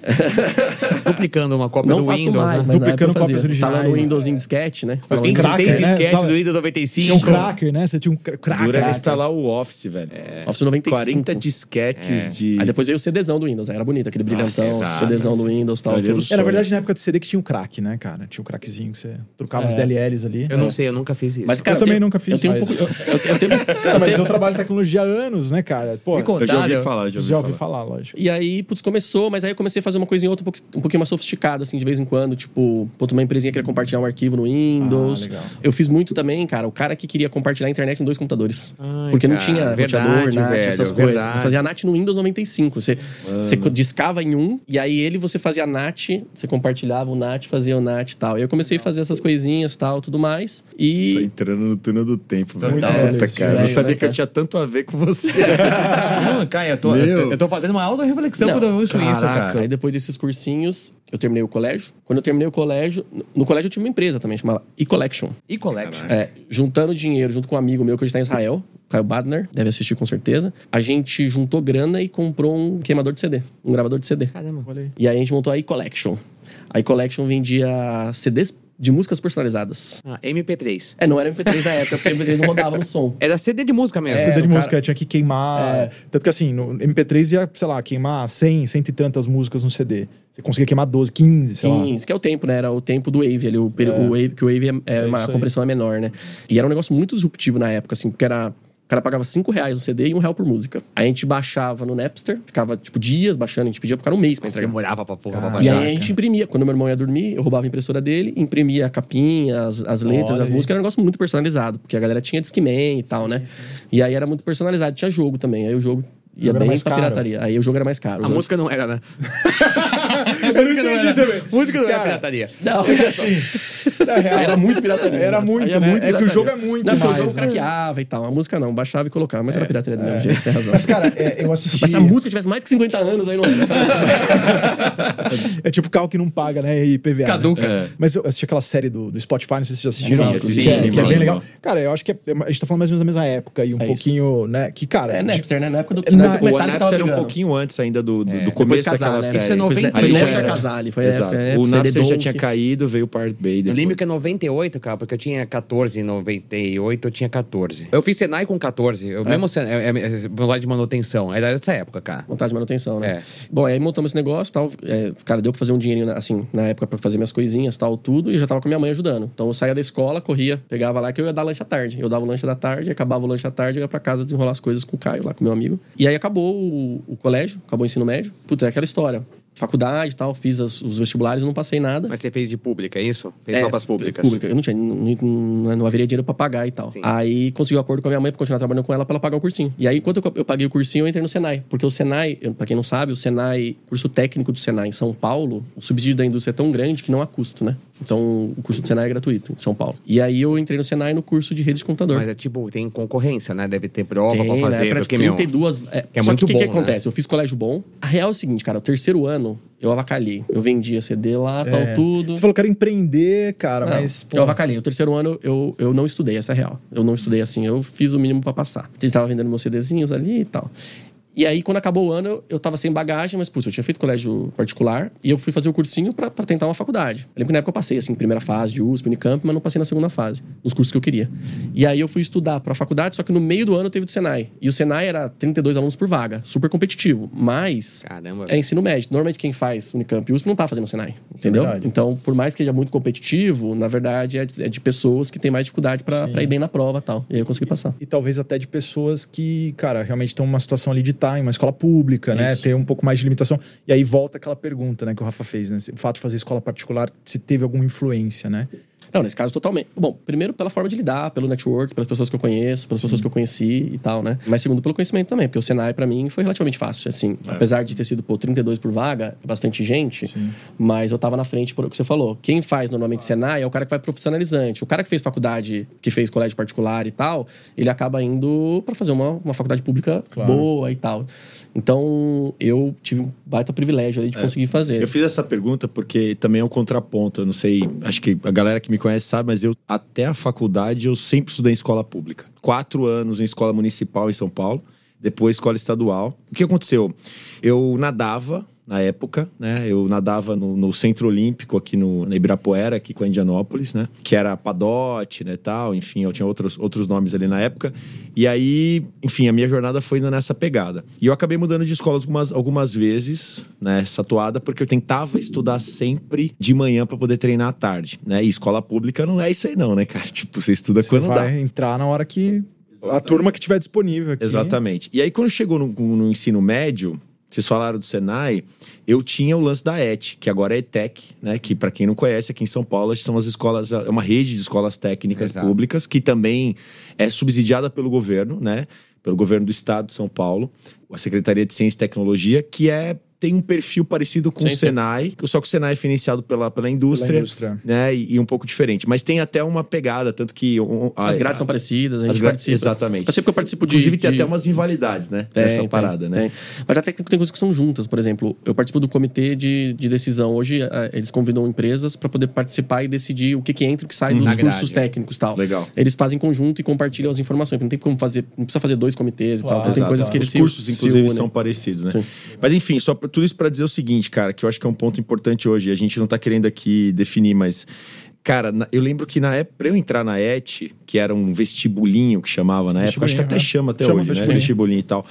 Duplicando uma cópia Não do faço Windows, mais, né? Duplicando cópias originais. Instalando o Windows em disquete, né? Mas tem Cracker, 16 né? do Windows 95. Tinha um cracker, né? Você tinha um cra- cracker. Dura era cracker. instalar o Office, velho. Office 95. 40 disquetes de. Aí depois veio o CDzão do Windows, aí era bonito, aquele brilhantão, exato. CDzão do Windows, tal, tudo. É, na verdade, na época do CD que tinha um crack, né, cara? Tinha um crackzinho que você trocava as DLLs ali. Eu não sei, eu nunca fiz isso. Mas, cara, Eu também tenho- nunca fiz, Eu tenho um pouco. Eu, eu, mas eu trabalho tecnologia há anos, né, cara? Pô, Me. Eu já ouvi falar, já ouvi já ouvi falar. falar, lógico. E aí, putz, começou, mas aí eu comecei a fazer uma coisinha outra um pouquinho, um pouquinho mais sofisticada, assim, de vez em quando. Tipo, putz, uma empresinha queria compartilhar um arquivo no Windows. Ah, legal. eu fiz muito também, cara, o cara que queria compartilhar a internet em dois computadores. Ai, porque não cara, tinha verdade, roteador, NAT, velho, essas coisas. verdade. Você fazia NAT no Windows 95. Você, você discava em um, e aí ele você fazia NAT, você compartilhava o NAT, fazia o NAT e tal. E eu comecei a fazer essas coisinhas tal, tudo mais. Tô E entrando no túnel do tempo, velho. Puta, cara. Eu não sabia né, que eu tinha tanto a ver com você. Não, cara, eu tô, eu, eu tô fazendo uma auto-reflexão Não, quando eu ouço isso, cara. Aí depois desses cursinhos, eu terminei o colégio. Quando eu terminei o colégio, no colégio eu tive uma empresa também, chamada E-Collection. E Collection. É, juntando dinheiro junto com um amigo meu que hoje está em Israel, Caio Badner, deve assistir com certeza. A gente juntou grana e comprou um queimador de CD, um gravador de CD. Caramba. Olha aí. E aí a gente montou a E-Collection. A E-Collection vendia CDs de músicas personalizadas. Ah, MP3. É, não era MP3 na época, porque MP3 não rodava no som. Era CD de música mesmo. É, CD de cara- música tinha que queimar. É. Tanto que assim, no MP3 ia, sei lá, queimar 100, cento e tantas músicas no CD. Você conseguia queimar 12, 15, sei lá. 15, que é o tempo, né? Era o tempo do Wave ali, o, peri- o Wave, que o Wave é, é uma isso a aí. compressão é menor, né? E era um negócio muito disruptivo na época, assim, porque era. O cara pagava 5 reais no CD e um real por música. Aí a gente baixava no Napster, ficava, tipo, dias baixando, a gente pedia pro cara um mês pra entregar. Demorava pra porra pra Cara. E baixar. aí a gente imprimia. Quando meu irmão ia dormir, eu roubava a impressora dele, imprimia a capinha, as, as letras, Olha as músicas. Era um negócio muito personalizado, porque a galera tinha Discman e tal, né? E aí era muito personalizado. Tinha jogo também. Aí o jogo ia bem mais pra caro. pirataria. Aí o jogo era mais caro. A jogo- música não era, né? Eu não entendi também. Música não era pirataria. Não, Na real, era muito pirataria. Era muito, Aí né? É que o jogo é muito não, mais, o jogo né? craqueava e tal. A música não, baixava e colocava, mas era pirataria do mesmo jeito, você tem razão. Mas, cara, é, eu assisti. Mas se a música tivesse mais de 50 anos, aí não É tipo carro que não paga, né? E PVA. Caduca. né? Mas eu assisti aquela série do, do Spotify, não sei se vocês já assistiram. Sim, assisti, que, é, que é bem legal. Cara, eu acho que é- a gente tá falando mais ou menos da mesma época e um É isso. pouquinho, né? Que, cara. É de- Napster, né? Na época do, Na- o Napster era um pouquinho antes ainda do, do, começo casar, daquela né? série. Isso é Depois 90 Foi Ali já Napster era. Casale, foi Exato. época, é, o CD Napster já tinha caído, veio o Pirate Bay Eu depois. lembro que é 98, cara, porque eu tinha 14, em 98 eu tinha 14. Eu fiz Senai com 14. Eu mesmo, Senai- é, é, é, meu lado de manutenção. Era dessa época, cara. Montagem de manutenção, né? É. Bom, aí montamos esse negócio tal. É, cara, deu pra fazer um dinheirinho, assim, na época pra fazer minhas coisinhas tal, tudo. E eu já tava com minha mãe ajudando. Então eu saía da escola, corria, pegava lá que eu ia dar lanche à tarde. Eu dava o lanche da tarde, acabava o lanche à tarde, eu ia pra casa desenrolar as coisas com o Caio lá, com meu amigo. E aí acabou o, o colégio, acabou o ensino médio. Putz, é aquela história. Faculdade e tal, fiz as- os vestibulares, não passei nada. Mas você fez de pública, é isso? Fez É, só pras públicas. Pública. Eu não tinha, não, não, não haveria dinheiro pra pagar e tal. Sim. Aí consegui um acordo com a minha mãe pra continuar trabalhando com ela pra ela pagar o cursinho. E aí, enquanto eu, eu paguei o cursinho, eu entrei no Senai. Porque o Senai, eu- pra quem não sabe, o Senai, curso técnico do Senai em São Paulo, o subsídio da indústria é tão grande que não há custo, né? Então, o curso do Senai é gratuito em São Paulo. E aí eu entrei no Senai no curso de rede de computador. Mas é tipo, tem concorrência, né? Deve ter prova Tem, pra né? fazer. Pra porque, meu, 32. É, é só muito que o que, que né? acontece? Eu fiz colégio bom. A real é o seguinte, cara, o terceiro ano eu avacalhei. Eu vendia CD lá, tal, É. tudo. Você falou que era empreender, cara, Não, mas. pô, eu avacalhei. O terceiro ano eu, eu não estudei, essa é a real. Eu não estudei assim, eu fiz o mínimo pra passar. Eu estava vendendo meus CDzinhos ali e tal. E aí, quando acabou o ano, eu, eu tava sem bagagem, mas, putz, eu tinha feito colégio particular e eu fui fazer o cursinho pra, pra tentar uma faculdade. Eu lembro que na época eu passei, assim, primeira fase de USP, Unicamp, mas não passei na segunda fase, nos cursos que eu queria. E aí eu fui estudar pra faculdade, só que no meio do ano teve o do Senai. E o Senai era 32 alunos por vaga, super competitivo. Mas Caramba. é ensino médio. Normalmente quem faz Unicamp e USP não tá fazendo Senai, entendeu? verdade. Então, por mais que seja muito competitivo, na verdade é de, é de pessoas que têm mais dificuldade pra pra ir bem na prova e tal. E aí eu consegui passar. E talvez até de pessoas que, cara, realmente estão numa situação ali de estar em uma escola pública, né? Isso. Ter um pouco mais de limitação. E aí volta aquela pergunta, né, que o Rafa fez, né? O fato de fazer escola particular, se teve alguma influência, né? Não, nesse caso, totalmente. Bom, primeiro pela forma de lidar, pelo network, pelas pessoas que eu conheço, pelas pessoas que eu conheci e tal, né? Mas segundo, pelo conhecimento também, porque o Senai, pra mim, foi relativamente fácil, assim. Apesar de ter sido, pô, 32 por vaga, bastante gente, mas eu tava na frente, por o que você falou. Quem faz normalmente Senai é o cara que vai profissionalizante. O cara que fez faculdade, que fez colégio particular e tal, ele acaba indo pra fazer uma, uma faculdade pública Claro. boa e tal. Então, eu tive um baita privilégio ali de conseguir fazer. Eu fiz essa pergunta porque também é um contraponto. Eu não sei, acho que a galera que me conhece sabe, mas eu, até a faculdade, eu sempre estudei em escola pública. Quatro anos em escola municipal em São Paulo, depois escola estadual. O que aconteceu? Eu nadava na época, né? Eu nadava no, no Centro Olímpico aqui no na Ibirapuera, aqui com a Indianópolis, né? Que era Padote, né, tal, enfim, eu tinha outros, outros nomes ali na época. E aí, enfim, a minha jornada foi indo nessa pegada. E eu acabei mudando de escola algumas, algumas vezes, né, essa toada, porque eu tentava estudar sempre de manhã para poder treinar à tarde, né? E escola pública não é isso aí não, né, cara? Tipo, você estuda Você quando dá. vai entrar na hora que A turma que tiver disponível aqui. Exatamente. E aí, quando chegou no, no ensino médio, vocês falaram do Senai, eu tinha o lance da ET, que agora é ETEC, né? Que para quem não conhece, aqui em São Paulo, são as escolas, é uma rede de escolas técnicas Exato. públicas que também é subsidiada pelo governo, né? Pelo governo do estado de São Paulo, a Secretaria de Ciência e Tecnologia, que é tem um perfil parecido com Sim, o sim. Senai, só que o Senai é financiado pela, pela indústria, Pela indústria. né? E, e um pouco diferente. Mas tem até uma pegada, tanto que... um- As a- grades são parecidas, a gente gra- participa. Exatamente. Eu sei porque eu participo de. Inclusive, tem de- até umas invalidades, né? Tem, Nessa tem, parada, né? tem. Mas até que tem coisas que são juntas. Por exemplo, eu participo do comitê de, de decisão. Hoje, eh, eles convidam empresas para poder participar e decidir o que, que entra e o que sai dos Na cursos grade. técnicos e tal. Legal. Eles fazem conjunto e compartilham as informações. Não tem como fazer. Não precisa fazer dois comitês e Claro. tal. Tem Exato. coisas que eles Os se- cursos, se inclusive, unem. são parecidos, né? Sim. Mas enfim, só pra- tudo isso pra dizer o seguinte, cara, que eu acho que é um ponto importante hoje. A gente não tá querendo aqui definir, mas. Cara, eu lembro que na época, pra eu entrar na ET, que era um vestibulinho que chamava na época, acho que até né? chama até Chama hoje, né? Vestibulinho e tal.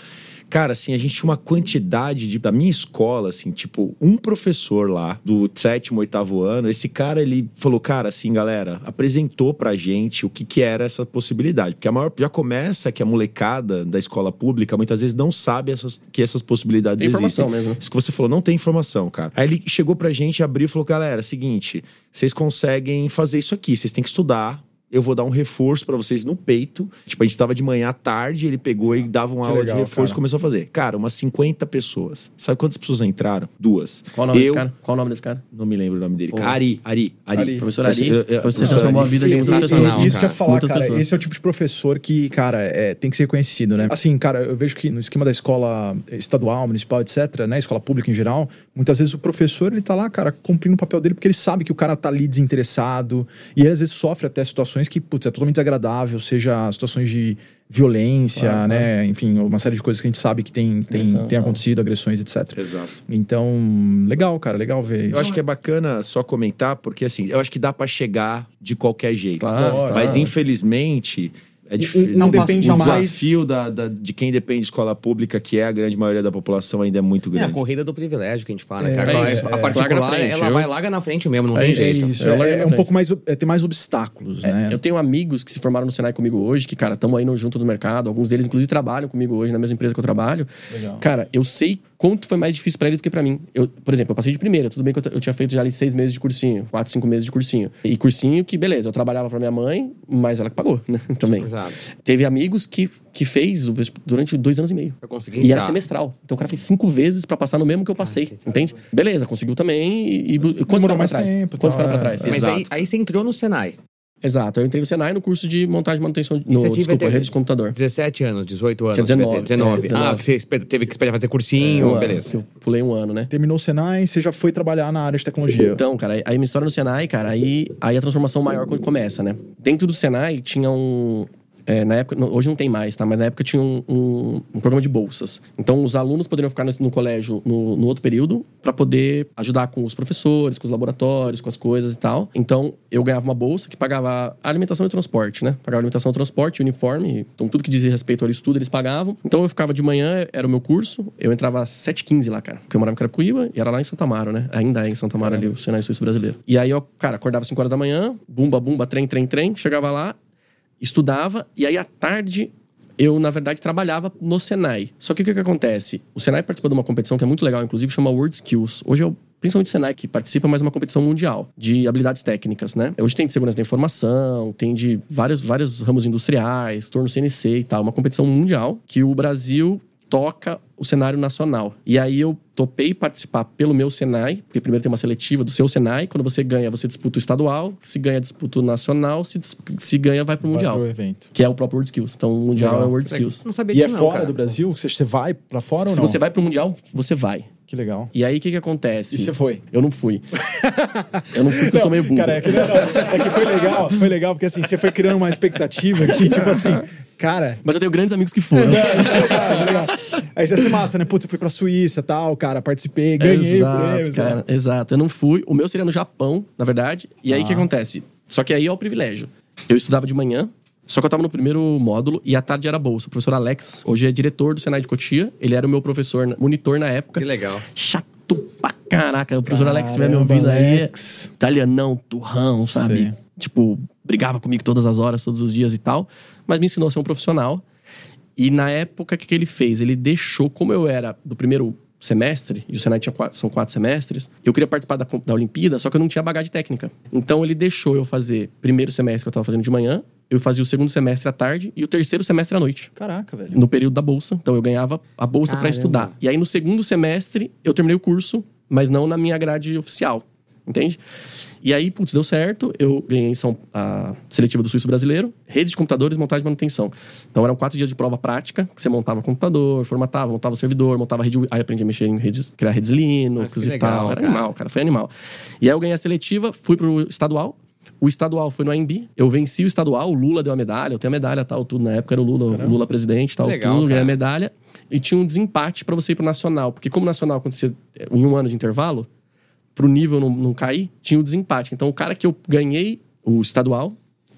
Cara, assim, a gente tinha uma quantidade de, da minha escola, assim, tipo, um professor lá do sétimo, oitavo ano, esse cara, ele falou, cara, assim, galera, apresentou pra gente o que que era essa possibilidade. Porque a maior, já começa que a molecada da escola pública muitas vezes não sabe essas, que essas possibilidades Tem informação existem. mesmo. Isso que você falou, não tem informação, cara. Aí ele chegou pra gente, abriu e falou, galera, seguinte, vocês conseguem fazer isso aqui, vocês têm que estudar, eu vou dar um reforço pra vocês no peito. Tipo, a gente tava de manhã à tarde, ele pegou e dava uma Que aula legal, de reforço cara. e começou a fazer. Cara, umas 50 pessoas. Sabe quantas pessoas entraram? Duas. Qual o nome eu, desse cara? Qual o nome desse cara? Não me lembro o nome dele. Pô. cara. Ari, Ari, Ari. Ari. Professor Ari, você professor transformou a Ari. vida de muitas pessoas. Isso que eu ia falar, Muitas cara. pessoas. Esse é o tipo de professor que, cara, é, tem que ser reconhecido, né? Assim, cara, eu vejo que no esquema da escola estadual, municipal, etc., né? Escola pública em geral, muitas vezes o professor, ele tá lá, cara, cumprindo o papel dele porque ele sabe que o cara tá ali desinteressado e ele às vezes sofre até situações que, putz, é totalmente desagradável, seja situações de violência, Claro, né? Enfim, uma série de coisas que a gente sabe que tem, tem, tem é. acontecido, agressões, etc. Exato. Então, legal, cara, legal ver isso. Eu acho que é bacana só comentar, porque assim, eu acho que dá pra chegar de qualquer jeito. Claro, Mas claro. infelizmente. É difícil. não o depende o mais- desafio da, da- de quem depende de escola pública, que é a grande maioria da população, ainda é muito É a grande. corrida do privilégio que a gente fala, É, cara. é a isso, a é. Larga particular, frente, ela eu- vai larga na frente mesmo, não É tem. É jeito. isso, é, é um pouco mais, é, tem mais obstáculos, É, né? Eu tenho amigos que se formaram no Senai comigo hoje, que, cara, estão aí no, junto do mercado. Alguns deles, inclusive, trabalham comigo hoje, na mesma empresa que eu trabalho. Legal. Cara, eu sei quanto foi mais difícil pra eles do que pra mim. Eu, por exemplo, eu passei de primeira. Tudo bem que eu, eu tinha feito já ali seis meses de cursinho. Quatro, cinco meses de cursinho. E cursinho que, beleza, eu trabalhava pra minha mãe, mas ela que pagou, né? Também. Exato. Teve amigos que, que fez durante dois anos e meio. Eu consegui E era semestral. Então o cara fez cinco vezes pra passar no mesmo que eu passei. Cacete. entende? Beleza, conseguiu também. E, e quantos Demorou ficaram pra mais trás? tempo, Quantos ficaram pra é. trás? Mas aí, aí você entrou no Senai. Exato. Eu entrei no Senai no curso de montagem e manutenção. No, você desculpa, ter- rede de computador. 17 anos, 18 anos. Tinha 19, 19. é, 19. Ah, você teve que esperar fazer cursinho, Um ano, beleza. que Eu pulei um ano, né? Terminou o Senai, você já foi trabalhar na área de tecnologia. Então, cara, aí minha história no Senai, cara, aí, aí a transformação maior quando começa, né? Dentro do Senai tinha um. É, na época, hoje não tem mais, tá? Mas na época tinha um, um- um programa de bolsas. Então, os alunos poderiam ficar no, no colégio no, no outro período para poder ajudar com os professores, com os laboratórios, com as coisas e tal. Então, eu ganhava uma bolsa que pagava alimentação e transporte, né? Pagava alimentação, transporte, uniforme. Então, tudo que dizia respeito ao estudo, eles pagavam. Então, eu ficava de manhã, era o meu curso. Eu entrava às 7h15 lá, cara. Porque eu morava em Carapicuíba e era lá em Santa Amaro, né? Ainda é em Santa Amaro ali, o Senai Suíço Brasileiro. E aí, eu, cara, acordava às 5 horas da manhã, bumba, bumba, trem, trem, trem. Chegava lá, estudava. E aí, à tarde, eu, na verdade, trabalhava no Senai. Só que o que, que acontece? O Senai participou de uma competição que é muito legal, inclusive, chama World Skills. Hoje é o principalmente o Senai que participa, mas é uma competição mundial de habilidades técnicas, né? Hoje tem de segurança da informação, tem de vários, vários ramos industriais, torno CNC e tal. Uma competição mundial que o Brasil toca o cenário nacional. E aí eu topei participar pelo meu Senai, porque primeiro tem uma seletiva do seu Senai, quando você ganha, você disputa o estadual, se ganha, disputa o nacional, se, se ganha, vai pro Vai mundial. pro evento. Que é o próprio World Skills. Então, o mundial Legal. é o World Skills. Não sabia E é disso, não, fora cara. do Brasil? Você, vai pra fora ou Se não? você vai pro mundial, você vai. Que legal. E aí, o que que acontece? E você foi? Eu não fui. eu não fui porque eu sou meio burro. Cara, é que, não, não, é que foi legal, foi legal, porque assim, você foi criando uma expectativa aqui, tipo assim, cara. Mas eu tenho grandes amigos que foram. é, é legal, é legal. Aí você se massa, né? Putz, eu fui pra Suíça tal, cara, participei, ganhei exato, prêmios. né? cara, exato. Eu não fui. O meu seria no Japão, na verdade. E aí, o que Ah. acontece? Só que aí é o privilégio. Eu estudava de manhã, só que eu tava no primeiro módulo e à tarde era bolsa. O professor Alex, hoje é diretor do Senai de Cotia. Ele era o meu professor, monitor na época. Que legal. Chato pra caraca. O professor Alex, se estiver me Caramba, ouvindo aí, é Alex. italianão, turrão, sabe? Sei. tipo, brigava comigo todas as horas, todos os dias e tal, mas me ensinou a ser um profissional. E na época, o que, que ele fez? Ele deixou, como eu era do primeiro semestre, e o Senai tinha quatro, são quatro semestres, eu queria participar da, da Olimpíada, só que eu não tinha bagagem técnica. Então ele deixou eu fazer primeiro semestre que eu tava fazendo de manhã, eu fazia o segundo semestre à tarde e o terceiro semestre à noite. Caraca, velho. No período da bolsa. Então eu ganhava a bolsa para estudar. E aí no segundo semestre eu terminei o curso, mas não na minha grade oficial. Entende? E aí, putz, deu certo. Eu ganhei em São, a seletiva do Suíço Brasileiro, rede de computadores, montagem e manutenção. Então eram quatro dias de prova prática, que você montava computador, formatava, montava o servidor, montava rede. Aí aprendi a mexer em redes, criar redes Linux que e legal, tal. Era cara. animal, cara, foi animal. E aí eu ganhei a seletiva, fui pro estadual. O estadual foi no AMB. Eu venci o estadual, o Lula deu a medalha. Eu tenho a medalha tal, tudo. Na época era o Lula, o Lula presidente, tal, Legal, tudo. Ganhei a medalha. E tinha um desempate pra você ir pro nacional. Porque como o nacional acontecia em um ano de intervalo, pro nível não, não cair, tinha o desempate. Então o cara que eu ganhei o estadual,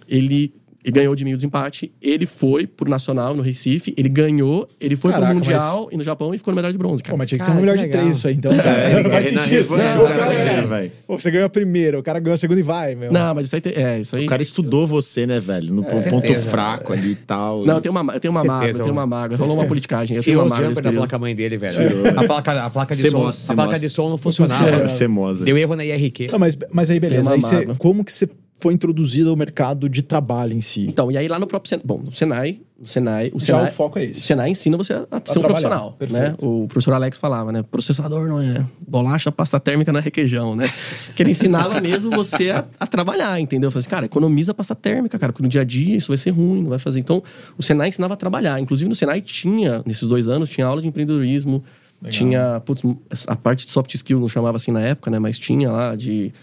ele ele ganhou de mim o desempate. Ele foi pro Nacional no Recife, ele ganhou, ele foi Caraca, pro Mundial e no Japão e ficou na medalha de bronze, cara. Pô, mas tinha que ser Cara, um melhor de legal. três isso aí, então, cara. É, Não faz na sentido. revanche Não, o cara cara, ganha, velho. Pô, você ganhou a primeira, o cara ganhou a segunda e vai, meu. Não, mas isso aí, tem- é, isso aí. O cara estudou você, né, velho? No ponto certeza. fraco ali e tal. Não, eu tenho uma, eu tenho uma Certeza, mágoa, eu tenho uma mágoa. Rolou uma politicagem, eu tenho Tirou uma mágoa nesse da período. placa-mãe dele, velho. A placa, a placa de Semosa, som, a placa de som não funcionava. funciona. Semosa. Deu erro na IRQ. Não, mas, mas aí, beleza. Como que você foi introduzido ao mercado de trabalho em si? Então, e aí lá no próprio Senai, bom, no Senai, no Senai, o Já Senai, o foco é O esse. Senai ensina você a, a ser um profissional, né? Perfeito. O professor Alex falava, né? Processador não é bolacha, pasta térmica não é requeijão, né? Que ele ensinava mesmo você a, a trabalhar, entendeu? Eu falei assim, cara, economiza pasta térmica, cara, porque no dia a dia isso vai ser ruim, não vai fazer. Então, o Senai ensinava a trabalhar. Inclusive, no Senai tinha, nesses dois anos, tinha aula de empreendedorismo, tinha, putz, a parte de soft skill, não chamava assim na época, né? Mas tinha lá de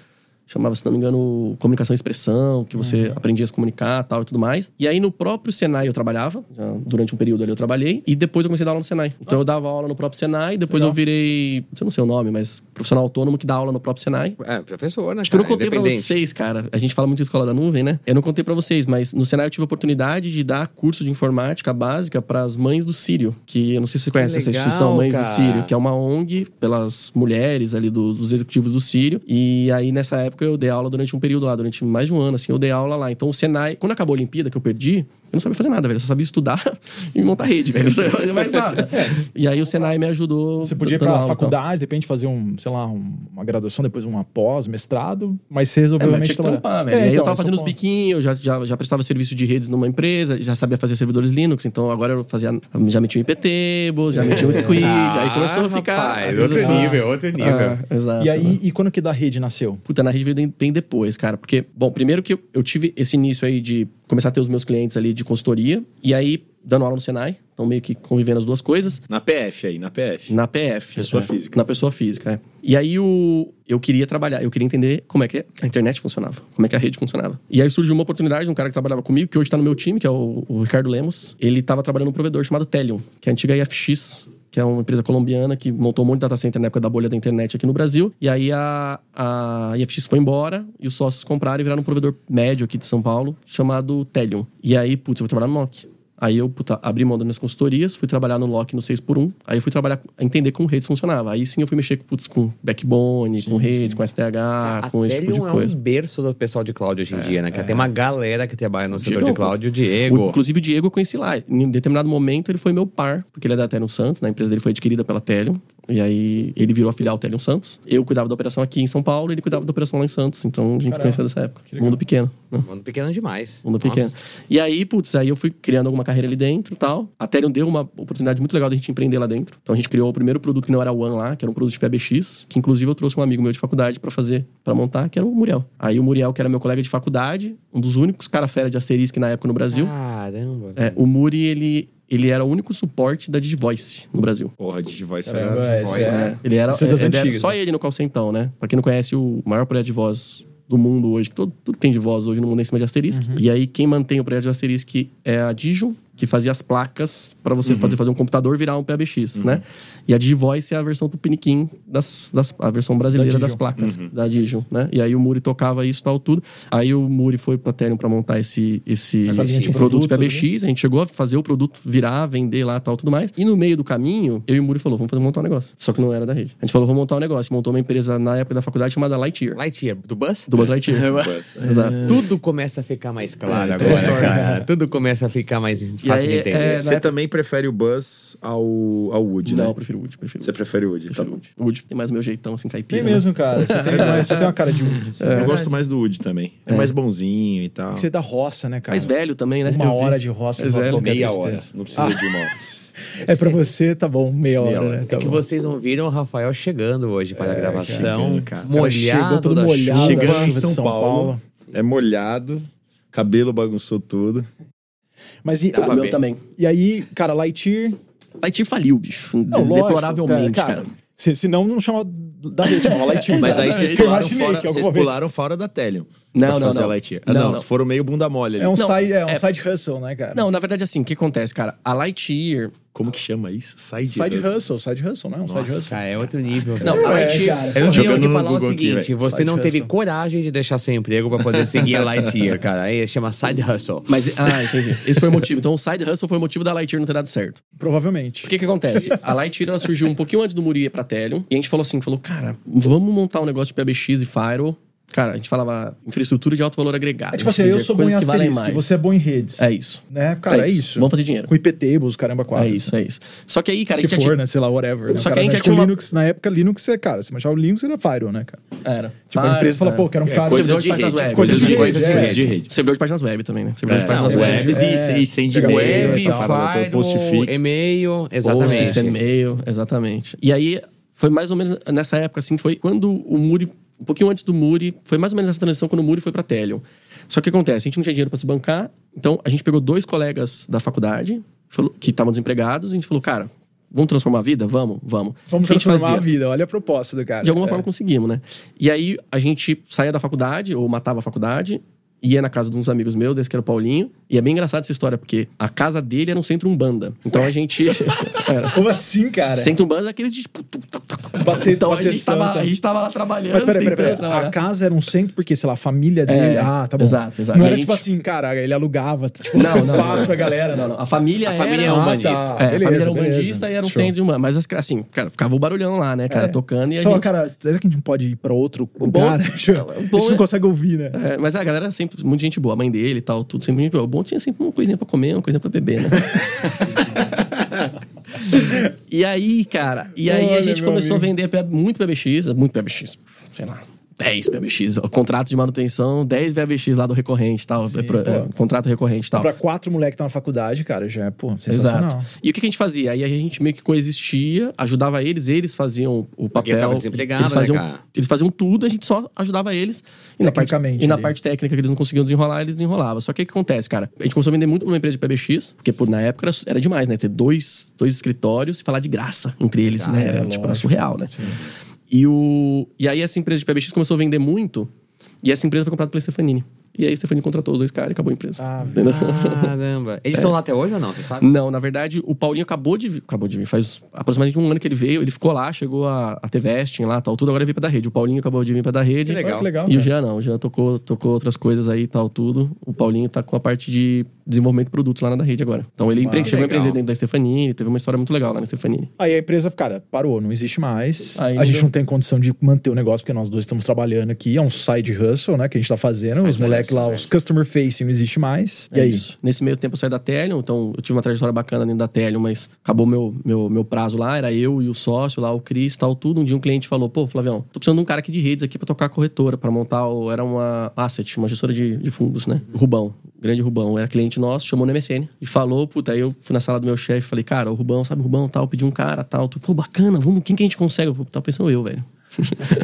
chamava, se não me engano, comunicação e expressão, que você aprendia a se comunicar tal e tudo mais. E aí no próprio Senai eu trabalhava, durante um período ali eu trabalhei, e depois eu comecei a dar aula no Senai. Então eu dava aula no próprio Senai, depois Legal. eu virei, eu não sei o nome, mas profissional autônomo que dá aula no próprio Senai. É, professor, né? Acho que eu não contei pra vocês, cara. A gente fala muito de escola da nuvem, né? Eu não contei pra vocês, mas no Senai eu tive a oportunidade de dar curso de informática básica para as mães do Sírio, que eu não sei se você conhece essa legal, instituição, Mães cara. do Sírio, que é uma ONG pelas mulheres ali do- dos executivos do Sírio. E aí nessa época eu dei aula durante um período lá, durante mais de um ano, assim, eu dei aula lá. Então o Senai, quando acabou a Olimpíada que eu perdi, eu não sabia fazer nada, velho. Eu só sabia estudar e montar rede, velho. Eu não sabia fazer mais nada. E aí o Senai me ajudou. Você podia ir pra aula faculdade, de repente fazer um, sei lá, um- uma graduação, depois uma pós, mestrado, mas você resolveu É, mas realmente tinha que trampar, velho. É, e aí eu então, tava é fazendo os biquinhos, já, já, já prestava serviço de redes numa empresa, já sabia fazer servidores Linux, então agora eu fazia. Já meti um IPTable, já meti um Squid, aí começou a ficar. Ah, Rapaz, a coisa- outro nível, outro nível. Ah, exato. E aí, e quando que da rede nasceu? Puta, na rede veio bem- bem depois, cara. Porque, bom, primeiro que eu, eu tive esse início aí de começar a ter os meus clientes ali de consultoria, e aí dando aula no Senai, então meio que convivendo as duas coisas. Na PF aí, na PF. Na PF. Pessoa é. física. Na pessoa física, é. E aí o, eu queria trabalhar, eu queria entender como é que a internet funcionava, como é que a rede funcionava. E aí surgiu uma oportunidade de um cara que trabalhava comigo, que hoje tá no meu time, que é o, o Ricardo Lemos. Ele tava trabalhando num provedor chamado Telium, que é a antiga IFX, que é uma empresa colombiana que montou um monte de data center na época da bolha da internet aqui no Brasil. E aí a, a IFX foi embora e os sócios compraram e viraram um provedor médio aqui de São Paulo, chamado Telium. E aí, putz, eu vou trabalhar no Nokia. Aí eu puta, abri mão das minhas consultorias, fui trabalhar no Lock no 6x1. Aí eu fui trabalhar, entender como redes funcionava. Aí sim eu fui mexer putz, com backbone, com redes, com SDH, com esse tipo de Telium é coisa. um berço do pessoal de cloud hoje em dia, né? cara? Tem uma galera que trabalha no setor Diego, de cloud, o Diego. O- inclusive o Diego eu conheci lá. Em determinado momento ele foi meu par, porque ele é da Telium Santos, né? a empresa dele foi adquirida pela Telium. E aí ele virou a filial Telium Santos. Eu cuidava da operação aqui em São Paulo, ele cuidava da operação lá em Santos. Então a gente Caramba, conheceu dessa época. Mundo pequeno. Né? Mundo pequeno demais. Mundo Nossa. pequeno. E aí, putz, aí eu fui criando alguma carreira ali dentro e tal. A Telium deu uma oportunidade muito legal da gente empreender lá dentro. Então a gente criou o primeiro produto que não era o One lá, que era um produto de PBX, que inclusive eu trouxe um amigo meu de faculdade pra fazer, pra montar, que era o Muriel. Aí o Muriel, que era meu colega de faculdade, um dos únicos cara fera de Asterisk na época no Brasil. Caramba. É, o Muri, ele, ele era o único suporte da Digivoice no Brasil. Porra, de voz Caramba, era. voz. é- Ele era, é das ele era antigas, só né? ele no Calcentão, né? Pra quem não conhece, o maior projeto de voz do mundo hoje, que todo, tudo que tem de voz hoje no mundo é em cima de Asterisk. Uhum. E aí, quem mantém o projeto de Asterisk é a Dijon, que fazia as placas para você fazer, fazer um computador virar um PABX, né? E a Digivoice é a versão Tupiniquim das, das a versão brasileira Da das placas da Digion, né? E aí o Muri tocava isso tal tudo. Aí o Muri foi pra Ethereum pra montar esse esse, produto produto, PABX, a gente chegou a fazer o produto virar, vender lá tal tudo mais. E no meio do caminho, eu e o Muri falou, vamos fazer montar um negócio. Só que não era da rede. A gente falou, vamos montar um negócio, montou uma empresa na época da faculdade chamada Lightyear. Lightyear, do Buzz? Do Buzz Lightyear. Buzz. Exato. Tudo começa a ficar mais claro É, agora, cara. Tudo começa a ficar mais fácil aí, de entender. é, Você época- também prefere o Buzz ao, ao Wood, Não, né? eu prefiro o Wood, prefiro Você Wood. prefere o Wood, tá Prefiro o bom. Wood. O Wood tem mais o meu jeitão, assim, caipira. Tem né? mesmo, cara. Você tem, mais- você tem uma cara de um. Eu gosto mais do Wood também. É, mais bonzinho e tal. Você é da roça, né, cara? Mais velho também, né? Uma Eu vi. hora de roça Mais velho. Meia hora. Não precisa de uma hora. É pra você, tá bom, meia hora, hora. né? É Tá que bom. vocês não viram o Rafael chegando hoje para a gravação. cara. Chegou Molhado todo molhado, chuva. Chegando em São Paulo, Paulo. é molhado, cabelo bagunçou tudo. Mas e, O meu também. e aí, cara, Lightyear. Lightyear faliu, bicho. Não, lógico, Deploravelmente, cara. cara. Se, senão não chama da rede, chama Lightyear. Mas aí vocês pularam fora, vocês pularam fora da Telion. Não, pra não, fazer não. a Lightyear. Ah, Não, não, não. foram meio bunda mole ali. É um, Não, side, é um é- side hustle, né, cara? Não, na verdade, assim, o que acontece, cara? A Lightyear... Como que chama isso? Side, Side hustle. side hustle, né? Um side hustle. Cara, é outro nível. Não, cara. a É, Lightyear... cara. Eu não tenho Jogando que no falar o Google aqui, seguinte: velho. você Side não teve hustle. coragem de deixar seu emprego pra poder seguir a Lightyear, cara. Aí chama Side Hustle. Mas, ah, entendi. Esse foi o motivo. Então, o Side Hustle foi o motivo da Lightyear não ter dado certo. Provavelmente. O que que acontece? A Lightyear ela surgiu um pouquinho antes do Muri ir pra Telion. E a gente falou assim, falou, cara, vamos montar um negócio de PBX e Firewall. Cara, a gente falava infraestrutura de alto valor agregado. É tipo assim, eu sou bom em que asterisco, você é bom em redes. É isso. Né? Cara, é isso. Vamos fazer dinheiro. Com IP tables, caramba, quatro. É isso, é isso. Só que aí, cara, Que for, tinha... né? Sei lá, whatever. Né? Só O que a gente já com tinha uma- Linux, na época, Linux é, cara, se manchar o Linux era Firewall, né, cara? Era. Tipo, a empresa fala, é. pô, quero um cara... Coisas de de rede. web. Coisas de rede. Coisas de é. rede. Servidor de páginas web também, né? Servidor É, de páginas web. e, sem de Web, e-mail, Web, Firewall, e-mail, exatamente. E-mail, exatamente. E aí, foi mais ou menos nessa época, assim, foi quando o Muri, um pouquinho antes do Muri, foi mais ou menos essa transição quando o Muri foi pra Telion. Só que o que acontece? A gente não tinha dinheiro pra se bancar, então a gente pegou dois colegas da faculdade, falou, que estavam desempregados, e a gente falou, cara, vamos transformar a vida? Vamos, vamos. Vamos a transformar a vida. Olha a proposta do cara. De alguma É. forma conseguimos, né? E aí a gente saía da faculdade, ou matava a faculdade, ia na casa de uns amigos meus, desse que era o Paulinho. E é bem engraçada essa história, porque a casa dele era um centro umbanda. Então a gente. era. Como assim, cara? Centro umbanda é aquele de tipo. Bater- então a bater gente, tava, a gente tava lá trabalhando. Mas peraí, peraí, peraí. trabalhar. A casa era um centro porque, sei lá, a família dele. É, ah, tá bom. exato, exato. Não era a tipo gente- assim, cara, ele alugava tipo, Não, um não, espaço não. pra galera. Não, não. A família A família é era. um Ah, umbandista. tá. É, a Beleza, família era beleza. umbandista e era um Show. centro de umbanda. Mas assim, cara, ficava o barulhão lá, né, cara, É. tocando e a Fala, gente. cara, será que a gente não pode ir pra outro bom- lugar? o a gente bom não é- consegue ouvir, né? É, mas a galera era sempre muito gente boa, a mãe dele e tal, tudo sempre gente boa. O bom tinha sempre uma coisinha pra comer, uma coisinha pra beber, né? e aí, cara, e aí a Olha, gente meu começou amigo. a vender muito PBX, muito PBX, sei lá. 10 PBX, contrato de manutenção, 10 PBX lá do recorrente e tal, Sim, é pô. é, contrato recorrente e tal. Pra quatro moleques que tá na faculdade, cara, já é, pô, sensacional. Exato. E o que que a gente fazia? Aí a gente meio que coexistia, ajudava eles, eles faziam o papel. eles estavam desempregados, eles faziam, né, eles faziam tudo, a gente só ajudava eles. E na parte, e na parte técnica que eles não conseguiam desenrolar, eles desenrolavam. Só que o que acontece, cara? A gente começou a vender muito pra uma empresa de PBX, porque por, na época era, era demais, né? Ter dois, dois escritórios e falar de graça entre eles, né? Era, tipo, era surreal, né? E, o, e aí essa empresa de PBX começou a vender muito, e essa empresa foi comprada pela Stefanini. E aí a Stefanini contratou os dois caras e acabou a empresa. Ah? Caramba. Eles estão lá até hoje ou não? Você sabe? Não, na verdade, o Paulinho acabou de vir. Acabou de vir. Faz aproximadamente um ano que ele veio. Ele ficou lá, chegou a, a ter vesting lá tal, tudo. Agora ele veio pra dar rede. O Paulinho acabou de vir pra dar rede. Que legal. Olha que legal. E o. Jean não. O Jean tocou, tocou outras coisas aí e tal, tudo. O Paulinho tá com a parte de desenvolvimento de produtos lá na da rede agora. Então ele empre- Massa. chegou a empreender dentro da Stefanini. Teve uma história muito legal lá na Stefanini. Aí a empresa, cara, parou, não existe mais. Aí a gente não- não tem condição de manter o negócio, porque nós dois estamos trabalhando aqui. É um side hustle, né, que a gente tá fazendo. os Side moleques lá, os customer facing não existe mais. e É aí? isso. Nesse meio tempo eu saí da Telion, então eu tive uma trajetória bacana dentro da Telion, mas acabou meu, meu, meu prazo lá, era eu e o sócio lá, o Cris tal, tudo. Um dia um cliente falou, pô, Flavião, tô precisando de um cara aqui de redes aqui pra tocar a corretora, pra montar, o, era uma asset, uma gestora de, de fundos, né? Rubão, grande Rubão, era cliente nosso, chamou no MSN e falou, puta, aí eu fui na sala do meu chefe, falei, cara, o Rubão, sabe o Rubão, tal, pedi um cara, tal, tu, pô, bacana, vamos, quem que a gente consegue? Eu falei, tava pensando eu, velho.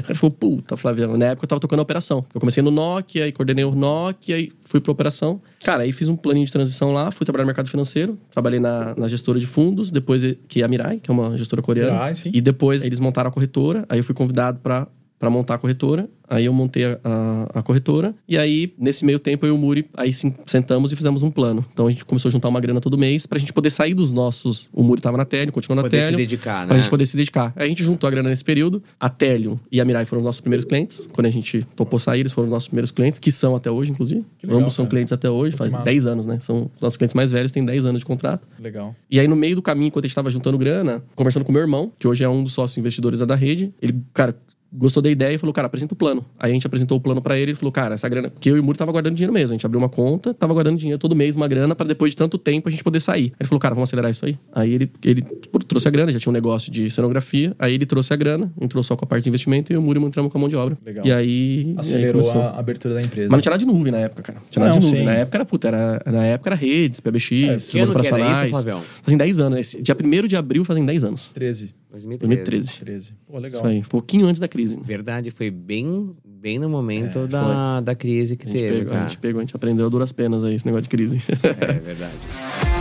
Ele falou, puta, Flaviano. Na época eu tava tocando a operação. Eu comecei no Nokia, aí coordenei o Nokia, aí fui pra operação. Cara, aí fiz um planinho de transição lá, fui trabalhar no mercado financeiro, trabalhei na, na gestora de fundos, depois que é a Mirai, que é uma gestora coreana. Mirai, sim. E depois eles montaram a corretora, aí eu fui convidado pra pra montar a corretora. Aí eu montei a, a- a corretora. E aí, nesse meio tempo, eu e o Muri, aí sim, sentamos e fizemos um plano. Então a gente começou a juntar uma grana todo mês pra gente poder sair dos nossos. O Muri tava na Telium, continuou na Poder se dedicar, né? Pra gente poder se dedicar. Aí a gente juntou a grana nesse período. A Telium e a Mirai foram os nossos primeiros clientes. Quando a gente topou sair, eles foram os nossos primeiros clientes, que são até hoje, inclusive. Legal, Ambos são cara. clientes até hoje, faz massa. 10 anos, né? São os nossos clientes mais velhos, têm 10 anos de contrato. Legal. E aí, no meio do caminho, enquanto a gente tava juntando grana, conversando com meu irmão, que hoje é um dos sócios investidores da rede, ele, cara, gostou da ideia e falou, cara, apresenta o plano. Aí a gente apresentou o plano pra ele, ele falou, cara, essa grana... Porque eu e o Muri tava guardando dinheiro mesmo. A gente abriu uma conta, tava guardando dinheiro todo mês, uma grana, pra depois de tanto tempo a gente poder sair. Aí ele falou, cara, vamos acelerar isso aí? Aí ele, ele trouxe a grana, já tinha um negócio de cenografia, aí ele trouxe a grana, entrou só com a parte de investimento e e o Muri entramos com a mão de obra. Legal. E aí... e aí Acelerou a abertura da empresa. Mas não tinha nada de nuvem na época, cara. Não tinha nada Não, de nuvem. sim. Na época era, puta, era, na época era redes, PBX, Que ano que era isso, Flavião? Fazem 10 anos. Esse, dia 1 de abril fazem 10 anos. 13. 2013. 2013. 13. Pô, legal. Isso aí. Pouquinho antes da crise. Verdade, foi bem, bem no momento da, da crise que A teve, pegou, a gente pegou, a gente aprendeu a duras penas aí, esse negócio de crise. É verdade.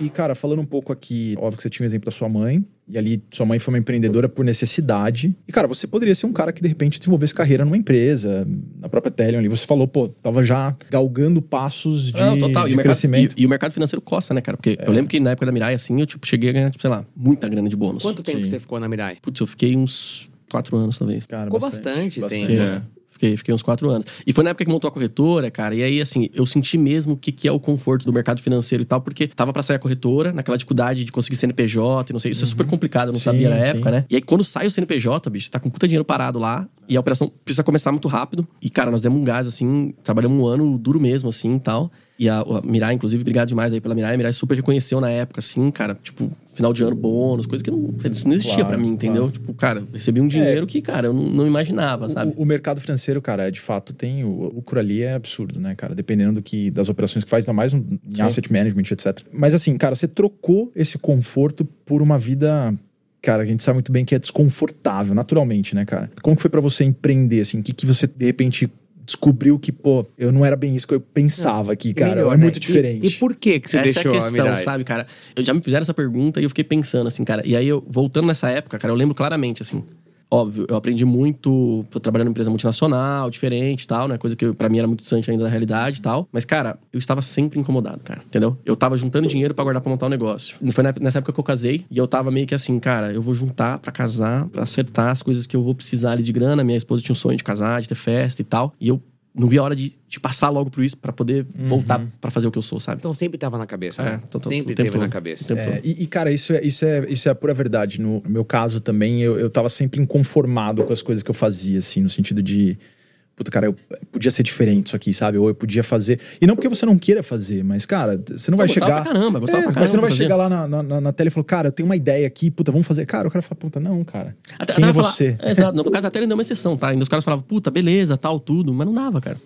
E, cara, falando um pouco aqui, óbvio que você tinha o exemplo da sua mãe, e ali sua mãe foi uma empreendedora por necessidade. E, cara, você poderia ser um cara que, de repente, desenvolvesse carreira numa empresa, na própria Telion ali. Você falou, pô, tava já galgando passos de, Não, total. de E o, mercado, crescimento. e, e o mercado financeiro costa, né, cara? Porque eu lembro que na época da Mirai, assim, eu tipo, cheguei a ganhar, tipo, sei lá, muita grana de bônus. Quanto tempo Sim. você ficou na Mirai? Putz, eu fiquei uns quatro anos, talvez. Cara, Ficou bastante tempo. Fiquei, É. Fiquei, fiquei uns quatro anos. E foi na época que montou a corretora, cara. E aí, assim, eu senti mesmo o que, que é o conforto do mercado financeiro e tal, porque tava pra sair a corretora, naquela dificuldade de conseguir CNPJ e não sei. Isso é super complicado, eu não Sim, sabia na sim. época, né? E aí, quando sai o CNPJ, bicho, tá com puta dinheiro parado lá. E a operação precisa começar muito rápido. E, cara, nós demos um gás, assim, trabalhamos um ano duro mesmo, assim e tal. E a, a Mirai, inclusive, obrigado demais aí pela Mirai. A Mirai super reconheceu na época, assim, cara, tipo, final de ano bônus, coisa que não, isso não existia Claro, pra mim, entendeu? claro. Tipo, cara, recebi um dinheiro que, cara, eu não, não imaginava, sabe? O, o mercado financeiro, cara, de fato tem. O o lucro ali é absurdo, né, cara? Dependendo do que, das operações que faz, ainda mais um- em asset management, etc. Mas assim, cara, você trocou esse conforto por uma vida. Cara, a gente sabe muito bem que é desconfortável, naturalmente, né, cara? Como que foi pra você empreender, assim? O que, que você, de repente, descobriu que, pô, eu não era bem isso que eu pensava aqui, cara? Melhor, é né? muito E- diferente. E, por que que você Essa deixou é a a questão, Mirai? sabe, cara? Eu já me fizeram essa pergunta e eu fiquei pensando, assim, cara. E aí, eu, voltando nessa época, cara, eu lembro claramente, assim. Óbvio, eu aprendi muito, trabalhando em empresa multinacional, diferente e tal, né? Coisa que pra mim era muito distante ainda da realidade e tal. Mas, cara, eu estava sempre incomodado, cara, entendeu? Eu tava juntando dinheiro pra guardar pra montar um negócio. E foi nessa época que eu casei e eu tava meio que assim, cara, eu vou juntar pra casar, pra acertar as coisas que eu vou precisar ali de grana. Minha esposa tinha um sonho de casar, de ter festa e tal. E eu não vi a hora de, de passar logo por isso pra poder voltar pra fazer o que eu sou, sabe? Então sempre tava na cabeça, É, né? então, tô- sempre o tempo teve na todo. cabeça. O tempo É, e, e, cara, isso é, isso, é, isso é a pura verdade. No, no meu caso também, eu, eu tava sempre inconformado com as coisas que eu fazia, assim, no sentido de. Puta, cara, eu podia ser diferente isso aqui, sabe? Ou eu podia fazer. E não porque você não queira fazer, mas, cara, você não vai chegar. caramba, gostava É, pra mas você não caramba vai fazer. chegar lá na, na, na, tela e falar, cara, eu tenho uma ideia aqui, puta, vamos fazer. Cara, o cara fala, puta, não, cara. Até, Quem até é falar- você? É, exato. No caso, até ele deu uma exceção, tá? Ainda os caras falavam, puta, beleza, tal, tudo. Mas não dava, cara.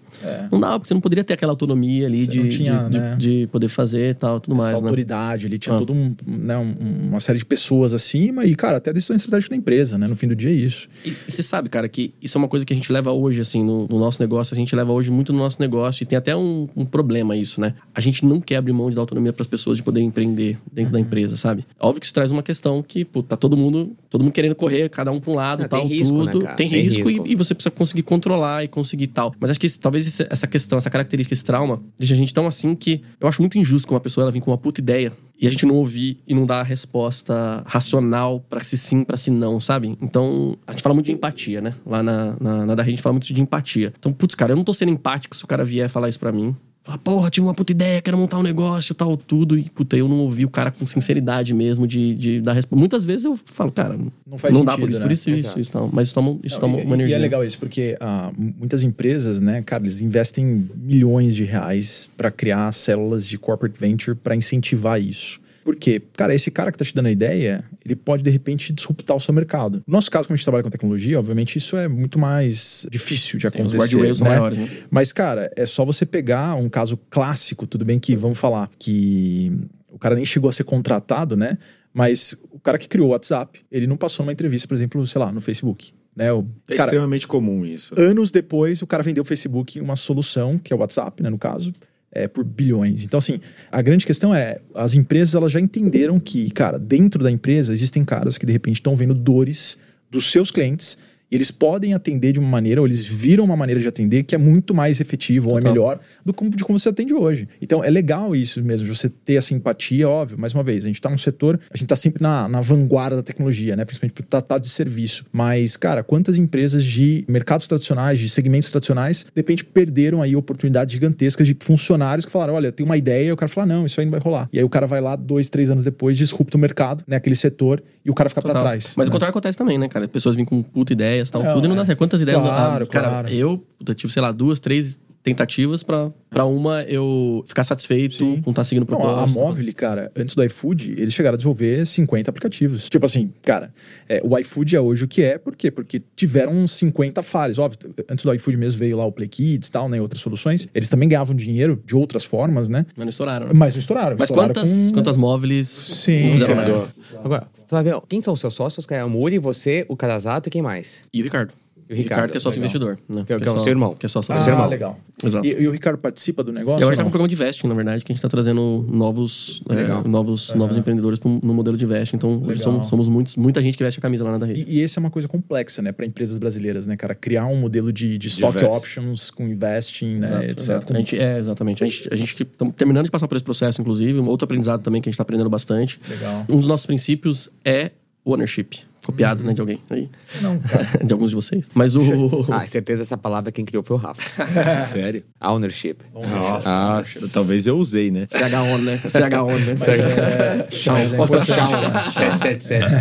Não dava, porque você não poderia ter aquela autonomia ali É. De, tinha, de, né? de- de poder fazer e tal, tudo Essa mais, né? autoridade, ele tinha Ah. toda um, né, um- uma série de pessoas acima e, cara, até a decisão estratégica da empresa, né? No fim do dia é isso. E, e você sabe, cara, que isso é uma coisa que a gente leva hoje, assim, no, no nosso negócio. A gente leva hoje muito no nosso negócio. E tem até um, um problema isso, né? A gente não quer abrir mão de dar autonomia para as pessoas de poder empreender dentro da Uhum. empresa, sabe? Óbvio que isso traz uma questão que, pô, tá todo mundo, todo mundo querendo correr, cada um pra um lado, Ah, tem tal, risco, né, tudo. cara? Tem, Tem risco, risco. E, e você precisa conseguir controlar e conseguir tal. Mas acho que esse- talvez esse- essa questão, essa característica, esse trauma, deixa a gente tão assim que eu acho muito injusto com uma pessoa ela vir com uma puta ideia e a gente não ouvir e não dar a resposta racional pra se sim, pra se não, sabe? Então, a gente fala muito de empatia, né? Lá na, na, na da rede a gente fala muito de empatia. Então, putz, cara, eu não tô sendo empático se o cara vier falar isso pra mim. Falar, porra, tive uma puta ideia, quero montar um negócio, tal, tudo. E, puta, eu não ouvi o cara com sinceridade mesmo de, de dar resposta. Muitas vezes eu falo, cara, Não faz não dá sentido, por isso, né? por isso, isso, Exato. isso, tal. Mas isso toma, isso Não, toma e, uma e energia. é legal isso, porque ah, muitas empresas, né, cara, eles investem milhões de reais para criar células de corporate venture para incentivar isso. Por quê? Cara, esse cara que tá te dando a ideia, ele pode, de repente, disruptar o seu mercado. No nosso caso, como a gente trabalha com tecnologia, obviamente, isso é muito mais difícil de Tem os acontecer. guardrails né? maiores, né? Mas, cara, é só você pegar um caso clássico, tudo bem que, vamos falar, que o cara nem chegou a ser contratado, né? Mas o cara que criou o WhatsApp, ele não passou numa entrevista, por exemplo, sei lá, no Facebook. Né? O, É cara, extremamente comum isso. anos depois, o cara vendeu o Facebook uma solução, que é o WhatsApp, né, no caso. É, por bilhões. Então, assim, a grande questão é, as empresas elas já entenderam que, cara, dentro da empresa existem caras que de repente estão vendo dores dos seus clientes e eles podem atender de uma maneira, ou eles viram uma maneira de atender que é muito mais efetivo ou é melhor do que de como você atende hoje. Então é legal isso mesmo, de você ter essa empatia, óbvio. Mais uma vez, a gente está num setor, a gente está sempre na, na vanguarda da tecnologia, né? Principalmente para tratado de serviço. Mas, cara, quantas empresas de mercados tradicionais, de segmentos tradicionais, de repente perderam aí oportunidades gigantescas de funcionários que falaram: olha, tem uma ideia, e o cara fala: não, isso aí não vai rolar. E aí o cara vai lá, dois, três anos depois, disrupta o mercado, né? Aquele setor, e o cara fica para trás. Mas né? o contrário acontece também, né, cara? Pessoas vêm com puta ideias tal, tudo e não dá é. certo. Quantas ideias. Claro, ah, cara, claro. eu puta, tive, sei lá, duas, três tentativas pra, pra uma eu ficar satisfeito Sim. com estar seguindo o Não, propósito. a, a Móvel, cara, antes do iFood, eles chegaram a desenvolver 50 aplicativos. Tipo assim, cara, é, o iFood é hoje o que é, por quê? Porque tiveram uns 50 falhas. Óbvio, antes do iFood mesmo veio lá o Play Kids e tal, né? Outras soluções. Eles também ganhavam dinheiro de outras formas, né? Mas não estouraram. né? Mas não estouraram. Mas estouraram quantas, com- quantas móveis Sim, não fizeram? Agora, Flávio, quem são os seus sócios? Que é o Muri, você, o Carazato e quem mais? E o Ricardo. E o Ricardo, que é sócio legal. investidor. Né? Que é- que é o só- seu irmão. Que é sócio Ah, seu irmão. legal. Exato. E, e o Ricardo participa do negócio? E agora tá ou com um programa de vesting, na verdade, que a gente tá trazendo novos, é, Legal. novos, novos empreendedores no modelo de vesting. Então, somos, somos muitos, muita gente que veste a camisa lá na rede. E, e essa é uma coisa complexa, né, para empresas brasileiras, né, cara? Criar um modelo de, de stock options com investing, né, Exato, etc. exato. A gente, é, exatamente. A gente, a gente estamos terminando de passar por esse processo, inclusive. Um outro aprendizado também que a gente está aprendendo bastante. Legal. Um dos nossos princípios é ownership. Copiado, né, de alguém aí. Não, cara. de alguns de vocês. Mas o... Ah, certeza essa palavra quem criou foi o Rafa. Sério? Ownership. Nossa. Nossa. Talvez eu usei, né? CH-ON, né? CH-ON, né? Mas é Nossa. Shawn. 777.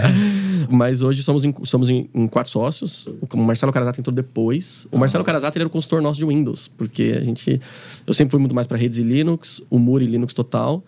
Mas hoje somos em, somos em, em quatro sócios. O Marcelo Carazato entrou depois. O Marcelo Carazato ele era o consultor nosso de Windows, porque a gente. Eu sempre fui muito mais para redes e Linux, o Muri Linux total.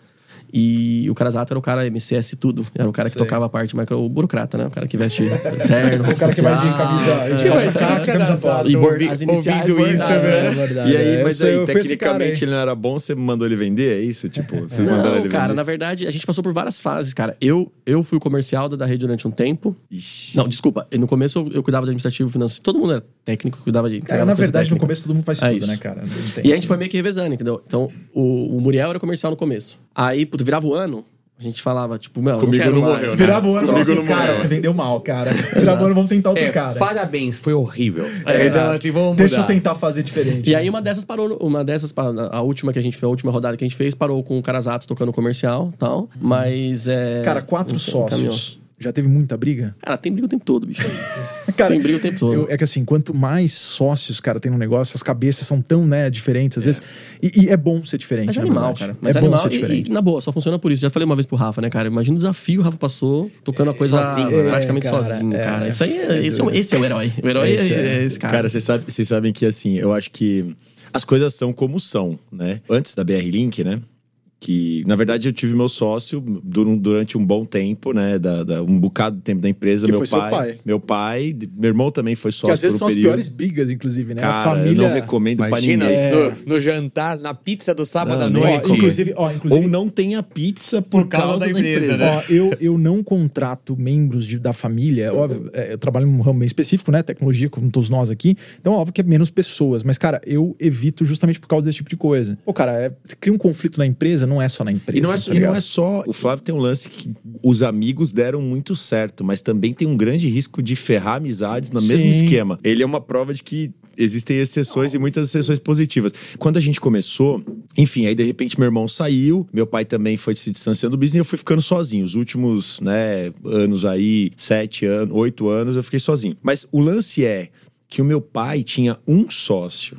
E o Carazato era o cara MCS tudo. Era o cara que Sei. tocava a parte micro, o burocrata, né? O cara que veste terno, O cara que vai de camisa, de calça camisa polo. E as iniciais ouvindo isso, velho. É. E aí, É, mas aí, tecnicamente ele não era bom, você mandou ele vender? É isso? Tipo, vocês mandaram Não, ele cara, vender? na verdade, a gente passou por várias fases, cara. Eu, eu fui o comercial da, da rede durante um tempo. Ixi. Não, desculpa. No começo eu, eu cuidava de administrativo financeiro. Todo mundo era técnico, cuidava de. Cara, entregava na verdade, no técnica. começo todo mundo faz É tudo, isso. né, cara? E a gente foi meio que revezando, entendeu? Então, o, o Muriel era comercial no começo. Aí, puto, virava o ano, a gente falava, tipo, meu, Comigo não quero não mais. morreu, né? Virava o ano e Comigo assim, não cara, morreu. você vendeu mal, cara. Virava o ano, vamos tentar outro É, cara. parabéns, foi horrível. É, então, assim, vamos Deixa eu mudar. tentar fazer diferente. E aí uma dessas parou, uma dessas, pa- a última que a gente fez, a última rodada que a gente fez, parou com o Carazato tocando comercial e tal. Mas é. Cara, quatro encaminhou. sócios. Já teve muita briga? Cara, tem briga o tempo todo, bicho. Cara, Tem briga o tempo todo. eu- é que assim, quanto mais sócios, cara, tem no negócio, as cabeças são tão, né, diferentes às vezes. E, e é bom ser diferente, Mas é na animal, cara. Mas é é bom animal ser e- diferente. E, na boa, só funciona por isso. Já falei uma vez pro Rafa, né, cara? Imagina o desafio que o Rafa passou tocando a coisa Sozinho, praticamente é, cara, sozinho, é. cara. Isso aí é, esse, é, o- esse é o herói. O herói é, Esse é. é esse cara. Cara, vocês sabem, vocês sabem que assim, eu acho que as coisas são como são, né? Antes da BR Link, né? Que, na verdade, eu tive meu sócio dur- durante um bom tempo, né? Da, da- um bocado de tempo da empresa. Que meu foi seu pai, pai. Meu pai, meu irmão também foi Que sócio às vezes por são um as período. piores brigas, inclusive, né? Cara, a família. eu não recomendo pra Imagina ninguém. no, no jantar, na pizza do sábado Não, à nem- Ó, noite. inclusive, ó, inclusive Ou não tenha pizza por, causa, da empresa. né? Ó, eu, eu não contrato membros de- da família. Óbvio, é, eu trabalho num ramo bem específico, né? Tecnologia, como todos nós aqui. Então, óbvio que é menos pessoas. Mas, cara, eu evito justamente por causa desse tipo de coisa. Pô, cara, é, cria um conflito na empresa, não é só na empresa. E não, é, tá e não é só. O Flávio tem um lance que os amigos deram muito certo, mas também tem um grande risco de ferrar amizades no mesmo Sim. esquema. Ele é uma prova de que existem exceções e muitas exceções positivas. Quando a gente começou, enfim, aí de repente meu irmão saiu, meu pai também foi se distanciando do business e eu fui ficando sozinho. Os últimos, né, anos aí, sete anos, oito anos, eu fiquei sozinho. Mas o lance é que o meu pai tinha um sócio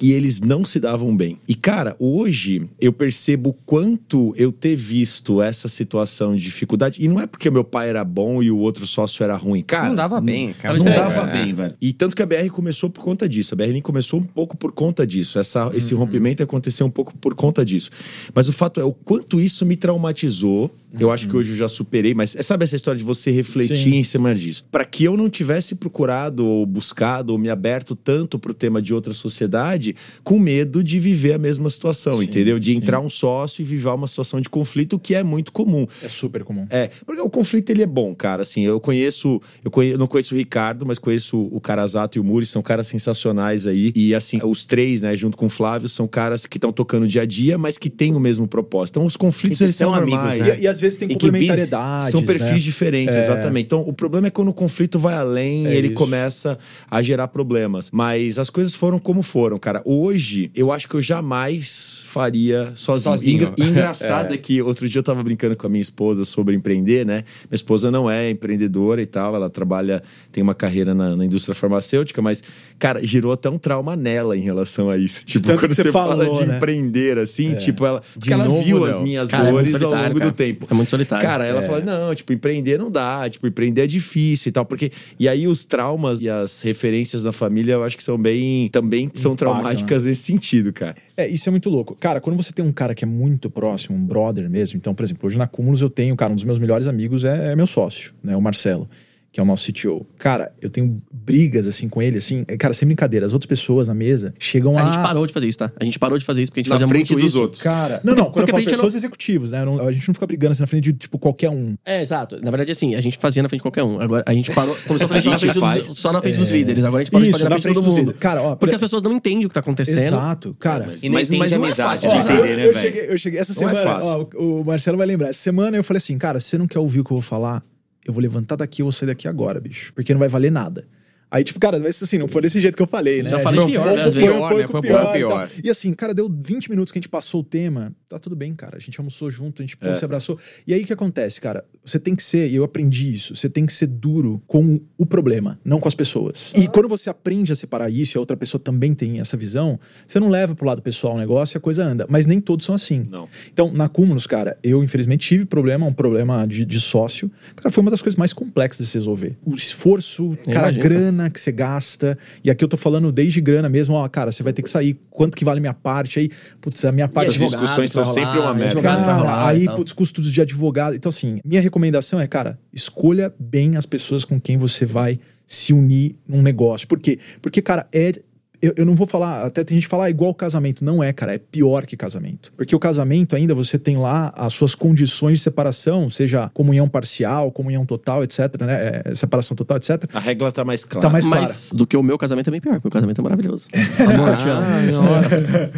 e eles não se davam bem. E cara, hoje eu percebo o quanto eu ter visto essa situação de dificuldade, e não é porque meu pai era bom e o outro sócio era ruim, cara. Não dava bem, cara. Não É, dava é. bem, velho. E tanto que a BR começou por conta disso. A BR começou um pouco por conta disso. Essa, Esse rompimento aconteceu um pouco por conta disso. Mas o fato é o quanto isso me traumatizou Eu acho que hoje eu já superei, mas é, sabe essa história de você refletir Sim. em cima disso? Para que eu não tivesse procurado ou buscado ou me aberto tanto pro tema de outra sociedade, com medo de viver a mesma situação, Sim, entendeu? De sim. entrar um sócio e viver uma situação de conflito que é muito comum. É super comum. É, porque o conflito ele é bom, cara. Assim, eu conheço, eu conhe- eu não conheço o Ricardo, mas conheço o Carazato e o Muri, são caras sensacionais aí. E assim, os três, né, junto com o Flávio, são caras que estão tocando dia a dia, mas que têm o mesmo propósito. Então, os conflitos eles são são amigos, normais. né? E, e às vezes tem E que complementariedades. São perfis né? diferentes, exatamente. Então, o problema é quando o conflito vai além É e ele isso. começa a gerar problemas. Mas as coisas foram como foram, cara. Hoje, eu acho que eu jamais faria sozinho. Sozinho. Engra- e engraçado é. que outro dia eu tava brincando com a minha esposa sobre empreender, né? Minha esposa não é empreendedora e tal, ela trabalha, tem uma carreira na, na indústria farmacêutica, mas, cara, girou até um trauma nela em relação a isso. Tipo, tanto quando você você fala falou, de né? empreender, assim, tipo, ela. Porque De ela novo, viu não. as minhas Cara, é dores ao solitário, longo cara. do tempo. É muito solitário. Cara, ela fala, não, tipo, empreender não dá, tipo, empreender é difícil e tal, porque... E aí os traumas e as referências da família, eu acho que são bem... Também são traumáticas nesse sentido, cara. É, isso é muito louco. Cara, quando você tem um cara que é muito próximo, um brother mesmo, então, por exemplo, hoje na Cúmulos eu tenho, cara, um dos meus melhores amigos é, é meu sócio, né, o Marcelo, que é o nosso CTO. Cara, eu tenho brigas, assim, com ele, assim, é, cara, sem brincadeira, as outras pessoas na mesa chegam A a... gente parou de fazer isso, tá? A gente parou de fazer isso porque a gente Na fazia frente muito dos isso. outros. Cara, não, não, quando porque eu pra falo gente não- pessoas executivos, né, eu não- a gente não fica brigando assim na frente de, tipo, qualquer um. É, exato. Na verdade, assim, a gente fazia na frente de qualquer um. Agora a gente parou. Começou a fazer só na gente frente, faz. dos, só na frente dos líderes. Agora a gente parou de Isso, fazer na na frente, de frente todo dos mundo. líderes. Cara, ó, Porque por- as pessoas não entendem o que tá acontecendo. Exato, cara. Mas, mas, mas não é amizade, fácil né? de entender, eu, né, eu velho? eu cheguei essa é semana, o Marcelo vai lembrar. Essa semana eu falei assim, cara, se você não quer ouvir o que eu vou falar, eu vou levantar daqui, eu vou sair daqui agora, bicho. Porque não vai valer nada. Aí, tipo, cara, mas assim, não foi desse jeito que eu falei, né? Já falei Foi um pior, pouco- né, foi um Pior, pouco né? Foi um pior pouco e pior. E assim, cara, deu 20 minutos que a gente passou o tema, tá tudo bem, cara. A gente almoçou junto, a gente pô, se abraçou. E aí o que acontece, cara? Você tem que ser, e eu aprendi isso, você tem que ser duro com o problema, não com as pessoas. E quando você aprende a separar isso e a outra pessoa também tem essa visão, você não leva pro lado pessoal o negócio e a coisa anda. Mas nem todos são assim. Não. Então, na Cúmulos, cara, eu infelizmente tive problema, um problema de, de sócio. Cara, foi uma das coisas mais complexas de se resolver. O esforço, cara, a imagino, grana que você gasta. E aqui eu tô falando desde grana mesmo, ó, cara, você vai ter que sair. Quanto que vale minha parte aí? Putz, a minha parte Essas de discussões são sempre uma rolar, merda. Cara, rolar e aí, tal. putz, custos de advogado. Então, assim, minha recomendação é, cara, escolha bem as pessoas com quem você vai se unir num negócio. Por quê? Porque, cara, é. Eu, eu não vou falar, até tem gente que fala ah, igual casamento. Não é, cara, é pior que casamento. Porque o casamento ainda você tem lá as suas condições de separação, seja comunhão parcial, comunhão total, etc, né? É, separação total, etc. A regra tá mais clara. Tá mais Mas do que o meu casamento é bem pior, porque o casamento é maravilhoso. Amor, eu te amo. Ah, nossa.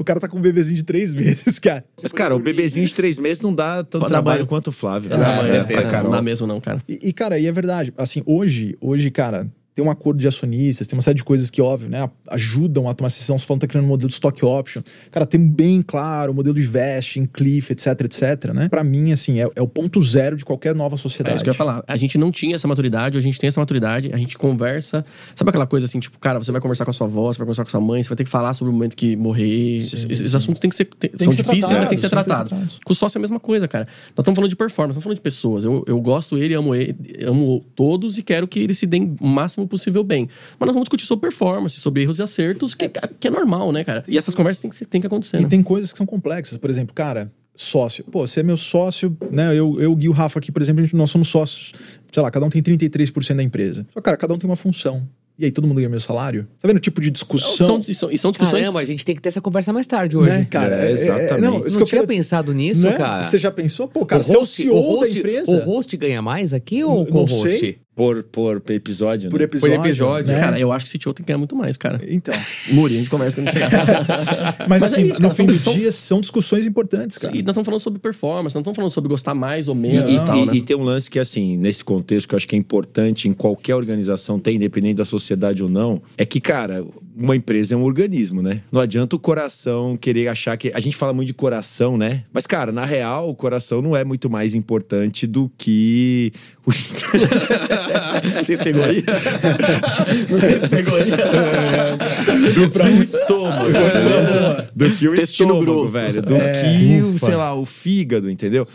o cara tá com um bebezinho de três meses, cara. Mas, cara, o bebezinho de três meses não dá tanto Pode trabalho quanto o Flávio. Né? é, é, é, é, não. dá mesmo não, cara. E, e, cara, e é verdade. Assim, hoje, hoje, cara, tem um acordo de acionistas, tem uma série de coisas que, óbvio, né, ajudam a tomar essa decisão. Você falando que tá criando um modelo de stock option. Cara, tem bem claro o modelo de vesting, cliff, etc, etc, né? Pra mim, assim, é, é o ponto zero de qualquer nova É sociedade. isso que eu ia falar. A gente não tinha essa maturidade, a gente tem essa maturidade, a gente conversa. Sabe aquela coisa assim, tipo, cara, você vai conversar com a sua avó, você vai conversar com a sua mãe, você vai ter que falar sobre o momento que morrer. esses esses assuntos têm que ser. tem- são que difíceis, mas tem que ser tratados, tem tratados. Com o sócio é a mesma coisa, cara. Nós estamos falando de performance, estamos falando de pessoas. Eu, eu gosto ele, amo ele, amo todos e quero que eles se deem o máximo possível bem. Mas nós vamos discutir sobre performance, sobre erros e acertos, que, que é normal, né, cara? E essas conversas tem que, tem que acontecer. E né? tem coisas que são complexas. Por exemplo, cara, sócio. Pô, você é meu sócio, né? Eu, eu Gui e o Rafa aqui, por exemplo, a gente- nós somos sócios. Sei lá, cada um tem 33% da empresa. Só, cara, cada um tem uma função. E aí, todo mundo ganha o meu salário? Tá vendo o tipo de discussão? São, e são, e são discussões. Caramba, a gente tem que ter essa conversa mais tarde hoje. né, cara? É, exatamente. não, Eu isso não que tinha eu quero... pensado nisso, né? cara. Você já pensou? Pô, cara, o você é o host, CEO o host, da empresa. o host ganha mais aqui ou Não o sei. Host? Por, por episódio, Por né? episódio. episódio, né? Cara, eu acho que esse CTO tem que ganhar muito mais, cara. Então. Muri, a gente conversa quando chegar. Mas, Mas é assim, isso, no cara, fim são- do são- dia, são discussões importantes, cara. E nós estamos falando sobre performance, não estamos falando sobre gostar mais ou menos e- e, tal, e- né? e tem um lance que, assim, nesse contexto, que eu acho que é importante em qualquer organização ter, independente da sociedade ou não, é que, cara, uma empresa é um organismo, né? Não adianta o coração querer achar que. A gente fala muito de coração, né? Mas, cara, na real, o coração não é muito mais importante do que o. Se pegou aí. Se pegou aí. do que o estômago, beleza? do que o Intestino estômago, grosso. velho, do É, que, o, ufa. sei lá, o fígado, entendeu?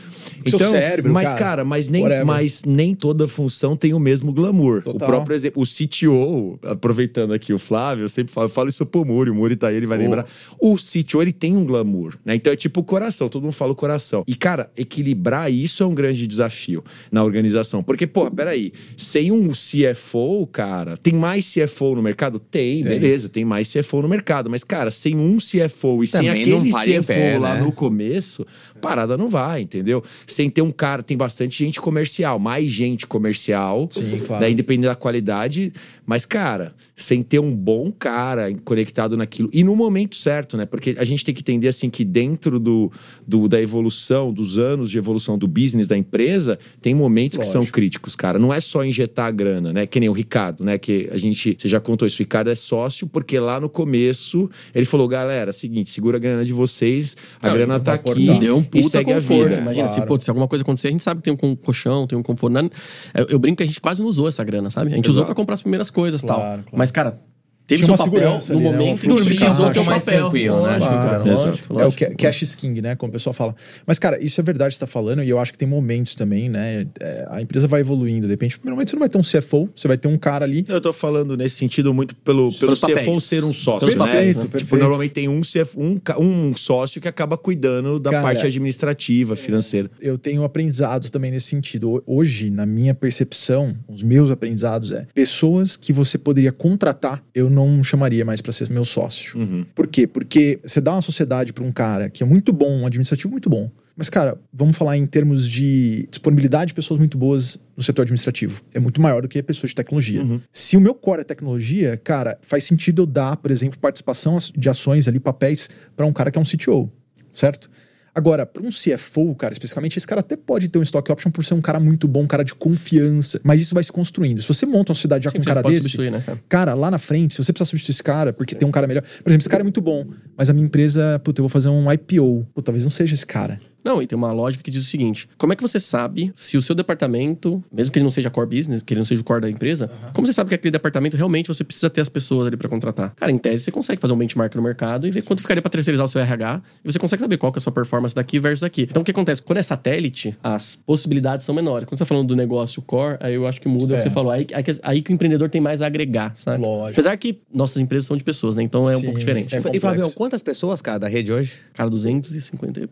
seu cérebro, mas cara. cara, mas nem, Whatever. mas nem toda função tem o mesmo glamour. Total. O próprio exemplo, o CTO, aproveitando aqui o Flávio, eu sempre falo, falo isso pro Muri, o Muri tá aí, ele vai lembrar. O CTO, ele tem um glamour, né? Então é tipo o coração, todo mundo fala o coração. E, cara, equilibrar isso é um grande desafio na organização. Porque, pô, peraí, sem um CFO, cara, tem mais CFO no mercado? Tem, beleza, tem mais CFO no mercado. Mas, cara, sem um CFO e sem Também não aquele CFO pé, lá né? no começo, parada não vai, entendeu? Sem ter um cara, tem bastante gente comercial, mais gente comercial, Sim, claro. daí depende da qualidade, mas cara, sem ter um bom cara conectado naquilo e no momento certo, né? Porque a gente tem que entender assim que dentro do, do- da evolução, dos anos de evolução do business da empresa, tem momentos que são Lógico. críticos, cara. Não é só injetar a grana, né? Que nem o Ricardo, né? Que a gente, você já contou isso, o Ricardo é sócio porque lá no começo ele falou, galera, seguinte, segura a grana de vocês, a Não, grana tá aqui. Deu um e puta segue conforto. a vida. Imagina, se, Claro. pô, se alguma coisa acontecer, a gente sabe que tem um colchão, tem um conforto. Não- Eu, eu brinco que a gente quase não usou essa grana, sabe? A gente usou pra comprar as primeiras coisas e tal. Claro, claro. Mas, cara, teve Tinha seu uma papel segurança no ali, né? momento Um em que ter um mais papel. tranquilo, né? Lógico, Claro. Lógico, É o cash is king, né? Como o pessoal fala. Mas, cara, isso é verdade que você tá falando, e eu acho que tem momentos também, né? É, a empresa vai evoluindo. De repente, momento você não vai ter um CFO, você vai ter um cara ali. Eu tô falando nesse sentido muito pelo, pelo Pelos papéis. CFO ser um sócio, Pelos né? né? Tipo, Perfeito. normalmente tem um, CFO, um, um sócio que acaba cuidando da Cara, parte administrativa, financeira. Eu tenho aprendizados também nesse sentido. Ho- Hoje, na minha percepção, os meus aprendizados é pessoas que você poderia contratar, eu não chamaria mais para ser meu sócio. Por quê? Porque você dá uma sociedade para um cara que é muito bom, um administrativo muito bom. Mas, cara, vamos falar em termos de disponibilidade de pessoas muito boas no setor administrativo. É muito maior do que pessoas de tecnologia. Se o meu core é tecnologia, cara, faz sentido eu dar, por exemplo, participação de ações ali, papéis, para um cara que é um CTO, certo? Agora, para um CFO, cara, especificamente, esse cara até pode ter um stock option por ser um cara muito bom, um cara de confiança, mas isso vai se construindo. Se você monta uma sociedade já com um Sim, cara desse, né, cara? cara, lá na frente, se você precisar substituir esse cara, porque tem um cara melhor. Por exemplo, esse cara é muito bom, mas a minha empresa, puta, eu vou fazer um IPO. Pô, talvez não seja esse cara. Não, e tem uma lógica que diz o seguinte: como é que você sabe se o seu departamento, mesmo que ele não seja core business, que ele não seja o core da empresa, como você sabe que aquele departamento realmente você precisa ter as pessoas ali pra contratar? Cara, em tese você consegue fazer um benchmark no mercado e ver quanto ficaria pra terceirizar o seu RH e você consegue saber qual que é a sua performance daqui versus aqui. Então o que acontece? Quando é satélite, as possibilidades são menores. Quando você tá falando do negócio core, aí eu acho que muda o É. que você falou. Aí, aí, que- aí que o empreendedor tem mais a agregar, sabe? Lógico. Apesar que nossas empresas são de pessoas, né? Então é um Sim, pouco diferente. é E. Flávio, quantas pessoas, cara, da rede hoje? Cara, 250 e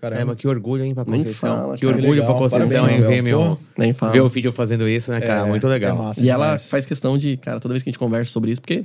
Caramba. É, mas que orgulho, hein, pra Conceição. fala, que cara. orgulho Legal, pra Conceição, parabéns, hein, ver, meu, nem fala. ver o filho fazendo isso, né, cara? É, Muito legal. é massa E ela demais. faz questão de, cara, toda vez que a gente conversa sobre isso, porque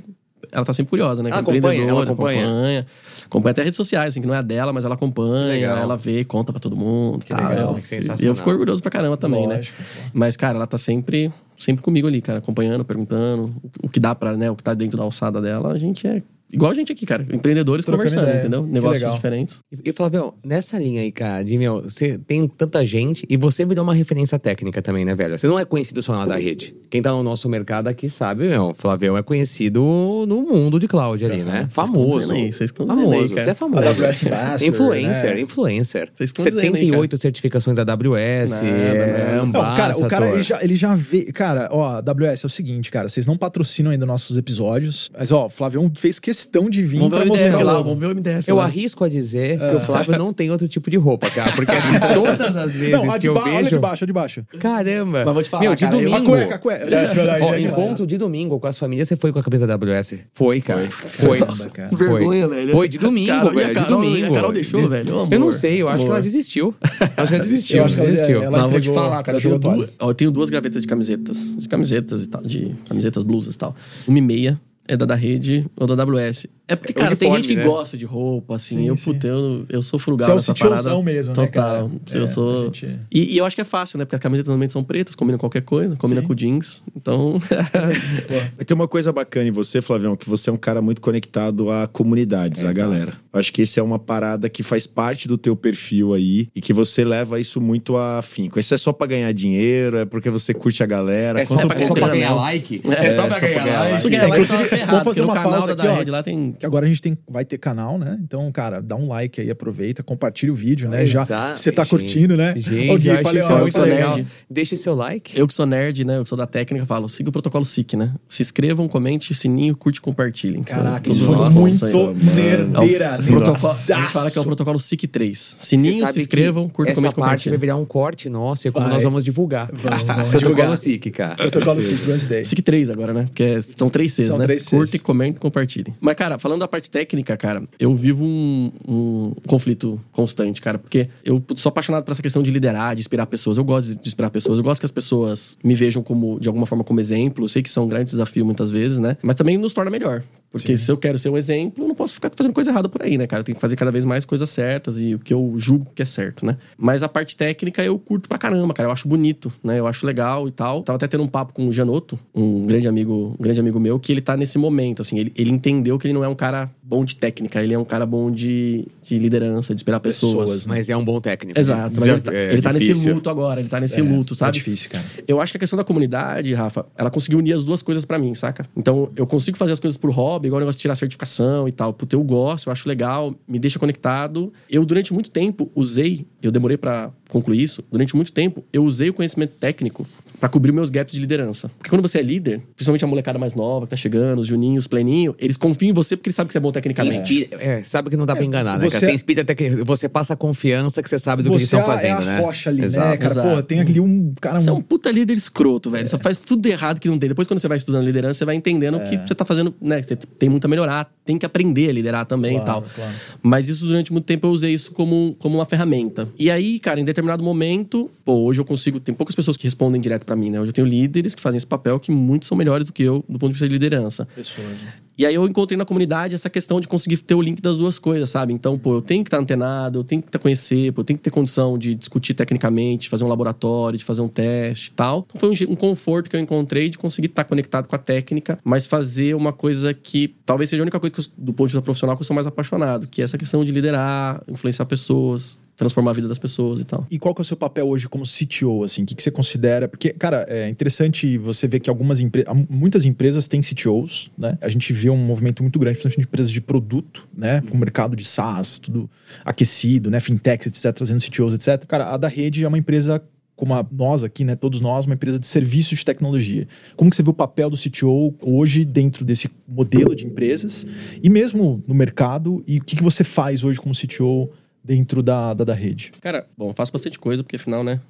ela tá sempre curiosa, né? Ela Que é acompanha, ela acompanha. acompanha. Acompanha até redes sociais, assim, que não é a dela, mas ela acompanha, Legal. ela vê, conta pra todo mundo. Que tal. legal, Eu- que sensacional. E eu fico orgulhoso pra caramba também, Lógico, né? pô. Mas, cara, ela tá sempre, sempre comigo ali, cara, acompanhando, perguntando. O que dá pra, né? O que tá dentro da alçada dela, a gente é. Igual a gente aqui, cara. Empreendedores Trocando conversando, ideia. entendeu? Negócios diferentes. E, e Flávio, nessa linha aí, cara, de meu, você tem tanta gente e você virou uma referência técnica também, né, velho? Você não é conhecido só lá da rede. Quem tá no nosso mercado aqui sabe, meu, Flávio é conhecido no mundo de cloud ali, né? Famoso. vocês estão dizendo famoso, aí, cara. você é famoso. AWS Ambassador, influencer, né? influencer. Vocês estão dizendo aí, 78 certificações da AWS, Nada, é. Não, cara, o cara ele já, ele já vê. Cara, ó, a AWS é o seguinte, cara, vocês não patrocinam ainda nossos episódios, mas ó, o Flavião fez questão de vir Vamos ver pra o MDF mostrar lá, logo. vamos ver o MDF Eu lá. arrisco a dizer que o Flávio não tem outro tipo de roupa, cara. Porque assim, todas as vezes Não, que de eu ba- olha vejo. de baixo, olha de baixo. Caramba! Mas vou te falar, Meu, de cara, eu- domingo. A cueca, a cueca. É, verdade, Ó, é encontro de domingo com as famílias, você foi com a cabeça da AWS? Foi, cara. Foi. Caramba, cara. Foi. Vergonha, velho. Foi de domingo, Cara, e a velho. Carol- de domingo. a Carol deixou, De- velho? Amor. Eu não sei, eu acho que ela desistiu. Acho que ela desistiu. Eu acho que ela- desistiu. ela- Mas vou te falar, cara. Eu ó, eu tenho duas gavetas de camisetas. De camisetas e tal. De camisetas, blusas e tal. Uma e meia é da da rede ou da AWS. É porque, É cara, tem uniforme, gente que né? gosta de roupa, assim. Sim, eu, sim. puta, eu, eu sou frugal Você é o parada. mesmo, né, Total. cara? eu É, sou... a gente- E, e eu acho que é fácil, né? Porque as camisetas normalmente são pretas, combina qualquer coisa, combina Sim. com jeans. Então... Tem uma coisa bacana em você, Flavião, que você é um cara muito conectado a comunidades, a galera. Eu acho que esse é uma parada que faz parte do teu perfil aí e que você leva isso muito a afinco. Isso é só pra ganhar dinheiro? É porque você curte a galera? É só, pra, é só pra ganhar né? like? É, só pra ganhar like. É, É, like inclusive, tava ferrado, vamos fazer uma canal pausa aqui, ó. rede lá tem... Que agora a gente tem, vai ter canal, né? Então, cara, dá um like aí, aproveita, compartilha o vídeo, né? Já você tá gente. curtindo, né? Gente, eu acho falei, ó, sou legal. nerd. Deixe seu like. Eu que sou nerd, né? Eu que sou da técnica, falo, siga o protocolo SIC, né? Se inscrevam, comente, sininho, curte e compartilhem. Caraca, isso foi muito nerdeira, É Protocolo, a gente fala que é o protocolo SIC3. Sininho, Você sabe se inscrevam, que curtam, Essa comentem, parte vai compartilhem. virar um corte nosso e é como Vai. nós vamos divulgar. Vamos, vamos Protocolo divulgar. SIC, cara. Protocolo SIC, gostei. SIC3 agora, né? Porque são três Cs, São né? três Cs. Curtem, comentem, compartilhem. Mas, cara, falando da parte técnica, cara, eu vivo um, um conflito constante, cara. Porque eu sou apaixonado por essa questão de liderar, de inspirar pessoas. Eu gosto de inspirar pessoas. Eu gosto que as pessoas me vejam como, de alguma forma, como exemplo. Eu sei que isso é um grande desafio muitas vezes, né? Mas também nos torna melhor. Porque se eu quero ser um exemplo, eu não posso ficar fazendo coisa errada por aí, né, cara? Eu tenho que fazer cada vez mais coisas certas e o que eu julgo que é certo, né? Mas a parte técnica eu curto pra caramba, cara. Eu acho bonito, né? Eu acho legal e tal. Tava até tendo um papo com o Janotto, um grande amigo, um grande amigo meu, que ele tá nesse momento, assim. Ele, ele entendeu que ele não é um cara bom de técnica, ele é um cara bom de, de liderança, de inspirar pessoas. Pessoas, Mas é um bom técnico. Exato, mas ele tá, É ele tá nesse luto agora, ele tá nesse luto, É sabe? difícil, cara. Eu acho que a questão da comunidade, Rafa, ela conseguiu unir as duas coisas pra mim, saca? Então, eu consigo fazer as coisas por hobby, igual o negócio de tirar certificação e tal. Puta, eu gosto, eu acho legal, me deixa conectado. Eu, durante muito tempo, usei, eu demorei pra concluir isso, durante muito tempo, eu usei o conhecimento técnico pra cobrir meus gaps de liderança. Porque quando você é líder, principalmente a molecada mais nova que tá chegando, os juninhos, os pleninho, eles confiam em você porque eles sabem que você é bom tecnicamente. Inspira- é, sabe que não dá pra enganar, né, você- cara? Você inspira até que você passa a confiança que você sabe do que eles estão é fazendo, é a né? rocha ali, né, Exato. cara? Exato. Pô, tem ali um cara... Você é Um... puta líder escroto, velho. Só faz tudo errado que não tem. Depois, quando você vai estudando liderança, você vai entendendo que você tá fazendo, né? Você tem muito a melhorar, tem que aprender a liderar também Claro, e tal. claro. Mas isso, durante muito tempo, eu usei isso como, como uma ferramenta. E aí, cara, em determinado momento, pô, hoje eu consigo. Tem poucas pessoas que respondem direto pra mim, né? Hoje eu tenho líderes que fazem esse papel que muitos são melhores do que eu do ponto de vista de liderança. Pessoas, né? E aí eu encontrei na comunidade essa questão de conseguir ter o link das duas coisas, sabe? Então, pô, eu tenho que estar antenado, eu tenho que conhecer, pô, eu tenho que ter condição de discutir tecnicamente, de fazer um laboratório, de fazer um teste e tal. Então foi um, um conforto que eu encontrei de conseguir estar conectado com a técnica, mas fazer uma coisa que talvez seja a única coisa que eu, do ponto de vista profissional que eu sou mais apaixonado, que é essa questão de liderar, influenciar pessoas, transformar a vida das pessoas e tal. E qual que é o seu papel hoje como CTO, assim? O que, que você considera? Porque, cara, é interessante você ver que algumas empresas, muitas empresas têm CTOs, né? A gente vê um movimento muito grande, principalmente de empresas de produto, né? Com o mercado de SaaS, tudo aquecido, né? Fintechs, etc., trazendo CTOs, etc. Cara, a da rede é uma empresa como a nós aqui, né, todos nós, uma empresa de serviços de tecnologia. Como que você vê o papel do CTO hoje dentro desse modelo de empresas e mesmo no mercado e o que, que você faz hoje como CTO dentro da, da, da rede? Cara, bom, eu faço bastante coisa, porque afinal, né?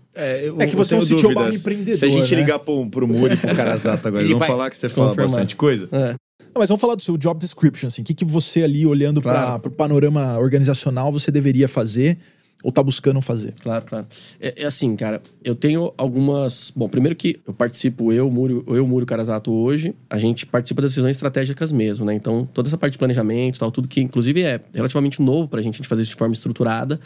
eu- É que você é um CTO barra empreendedor, Se a gente né? ligar pro, pro Muri e pro Carazato agora, Ele eles vão vai falar que você fala bastante coisa? É. Não, mas vamos falar do seu job description, assim. O que, que você ali, olhando Claro. para o panorama organizacional, você deveria fazer ou tá buscando fazer? Claro, claro. É, é assim, cara, eu tenho algumas. Bom, primeiro que eu participo, eu, Múrio, eu, Múrio Carazato, hoje, a gente participa das decisões estratégicas mesmo, né? Então, toda essa parte de planejamento e tal, tudo que, inclusive, é relativamente novo pra gente, a gente fazer isso de forma estruturada.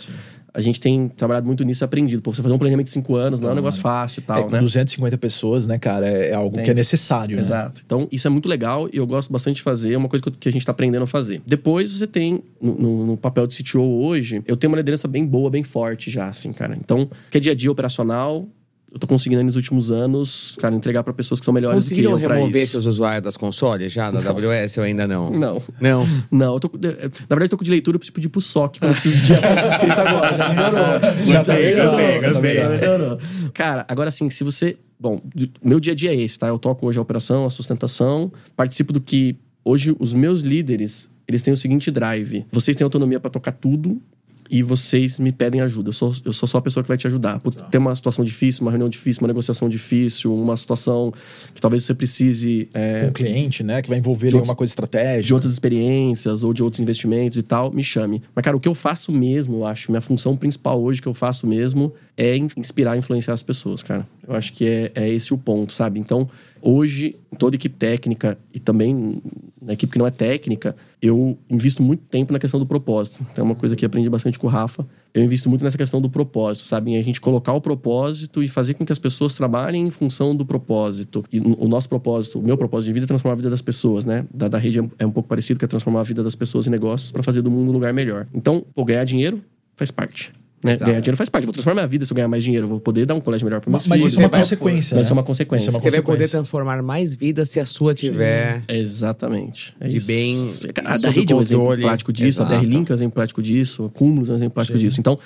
A gente tem trabalhado muito nisso e aprendido. Pô, você fazer um planejamento de cinco anos não é um negócio fácil e é, tal, com né? 250 pessoas, né, cara? É, é algo que é necessário, né? Exato. Então, isso é muito legal e eu gosto bastante de fazer. É uma coisa que eu- que a gente está aprendendo a fazer. Depois, você tem, no, no- no papel de CTO hoje, eu tenho uma liderança bem boa, bem forte já, assim, cara. Então, que é dia a dia operacional, eu tô conseguindo aí nos últimos anos, cara, entregar para pessoas que são melhores do que Conseguiram eu remover seus usuários das consoles já, da AWS ou ainda não? Não. Não. Não, eu tô, com- na verdade, eu tô com de leitura, eu preciso pedir pro SOC, quando eu preciso de acesso escrito agora. Já melhorou. Já Gostei, melhorou, gostei, já gostei. melhorou. Cara, agora sim, se você. Bom, meu dia a dia é esse, tá? Eu toco hoje a operação, a sustentação, participo do que. Hoje, os meus líderes, eles têm o seguinte drive: vocês têm autonomia pra tocar tudo. E vocês me pedem ajuda. Eu sou, eu sou só a pessoa que vai te ajudar. Putz, Tem uma situação difícil, uma reunião difícil, uma negociação difícil, uma situação que talvez você precise é, um cliente, né? Que vai envolver ali De outros- uma coisa estratégica. de outras experiências ou de outros investimentos e tal, me chame. Mas, cara, o que eu faço mesmo, eu acho, minha função principal hoje que eu faço mesmo é in- inspirar e influenciar as pessoas, cara. Eu acho que é, é esse o ponto, sabe? Então, hoje, toda equipe técnica e também na equipe que não é técnica, eu invisto muito tempo na questão do propósito. Então, é uma coisa que aprendi bastante com o Rafa. Eu invisto muito nessa questão do propósito, sabe? Em a gente colocar o propósito e fazer com que as pessoas trabalhem em função do propósito. E o nosso propósito, o meu propósito de vida é transformar a vida das pessoas, né? Da, da rede é um- é pouco parecido, que é transformar a vida das pessoas em negócios para fazer do mundo um lugar melhor. Então, pô, ganhar dinheiro faz parte. Né? Ganhar dinheiro faz parte. Eu vou transformar minha vida se eu ganhar mais dinheiro. Eu vou poder dar um colégio melhor para meus Mas, mas filhos. isso é uma consequência. Mas isso é né? uma consequência. É Você vai poder transformar mais vidas se a sua tiver. Exatamente. É De isso. bem- A da rede é um exemplo prático disso, a Exato. BR-Link é um exemplo prático disso, a Cúmulos é um exemplo prático disso. Então,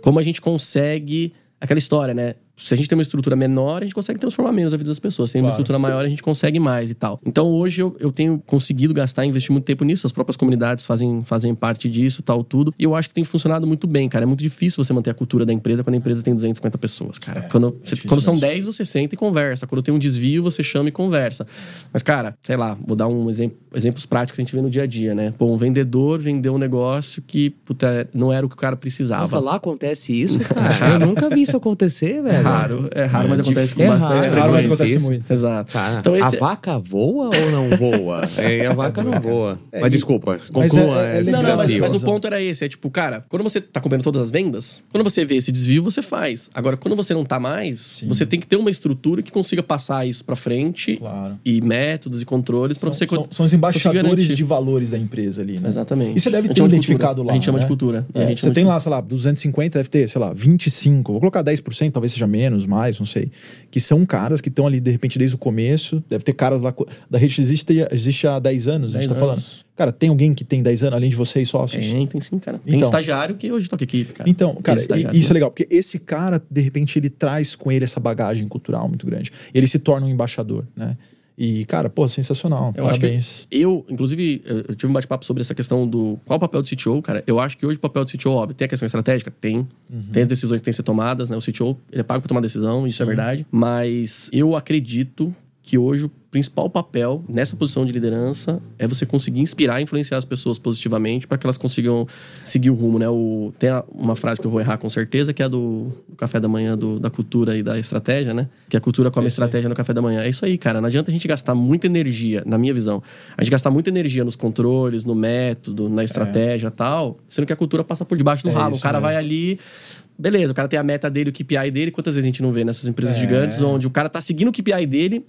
como a gente consegue... Aquela história, né? Se a gente tem uma estrutura menor, a gente consegue transformar menos a vida das pessoas. Se tem uma Claro. estrutura maior, a gente consegue mais e tal. Então hoje eu, eu tenho conseguido gastar e investir muito tempo nisso. As próprias comunidades fazem, fazem parte disso, tal, tudo. E eu acho que tem funcionado muito bem, cara. É muito difícil você manter a cultura da empresa quando a empresa tem 250 pessoas, cara. quando, você- difícil quando são mesmo. 10, você senta e conversa. Quando tem um desvio, você chama e conversa. Mas, cara, sei lá, vou dar um exemplo, exemplos práticos que a gente vê no dia a dia, né? Pô, um vendedor vendeu um negócio que, puta, não era o que o cara precisava. Nossa, lá acontece isso, cara. Eu nunca vi isso acontecer, velho. É raro, é raro, mas acontece com É bastante raro, É raro, mas acontece muito. Exato. Cara, então esse a vaca voa ou não voa? É, a vaca não voa. mas desculpa, conclua é- é esse Não, não, mas, desafio. mas o ponto era esse. É tipo, cara, quando você tá cobrando todas as vendas, quando você vê esse desvio, você faz. Agora, quando você não tá mais, você tem que ter uma estrutura que consiga passar isso pra frente Claro. e métodos e controles pra São, você são- são os embaixadores de valores da empresa ali, né? Exatamente. E você deve A gente ter chama de identificado cultura. lá. A gente chama né? de cultura. É, A gente você tem lá, sei lá, 250, deve ter, sei lá, 25, vou colocar 10%, talvez seja menos, mais, não sei. Que são caras que estão ali, de repente, desde o começo. Deve ter caras lá. Da rede existe, existe há 10 anos, a gente 10 tá falando. anos. Cara, tem alguém que tem 10 anos, além de vocês sócios? Tem, tem sim, cara. Tem Então. estagiário que hoje toca equipe, cara. Então, cara, e- isso é legal, porque esse cara, de repente, ele traz com ele essa bagagem cultural muito grande. Ele se torna um embaixador, né? E, cara, pô, sensacional. Eu acho Parabéns. que eu, inclusive, eu tive um bate-papo sobre essa questão do qual o papel do CTO, cara. Eu acho que hoje o papel do CTO, óbvio, tem a questão estratégica? Tem. Uhum. Tem as decisões que têm que ser tomadas, né? O CTO, ele é pago pra tomar decisão, isso é verdade. Mas eu acredito que hoje principal papel nessa posição de liderança é você conseguir inspirar e influenciar as pessoas positivamente para que elas consigam seguir o rumo, né? O, tem uma frase que eu vou errar com certeza, que é a do, do café da manhã, do- da cultura e da estratégia, né? Que a cultura come a estratégia no café da manhã. É isso aí, cara. Não adianta a gente gastar muita energia, na minha visão, a gente gastar muita energia nos controles, no método, na estratégia e tal, sendo que a cultura passa por debaixo do É ralo. O cara mesmo. vai ali. Beleza, o cara tem a meta dele, o KPI dele. Quantas vezes a gente não vê nessas empresas É. gigantes onde o cara tá seguindo o KPI dele,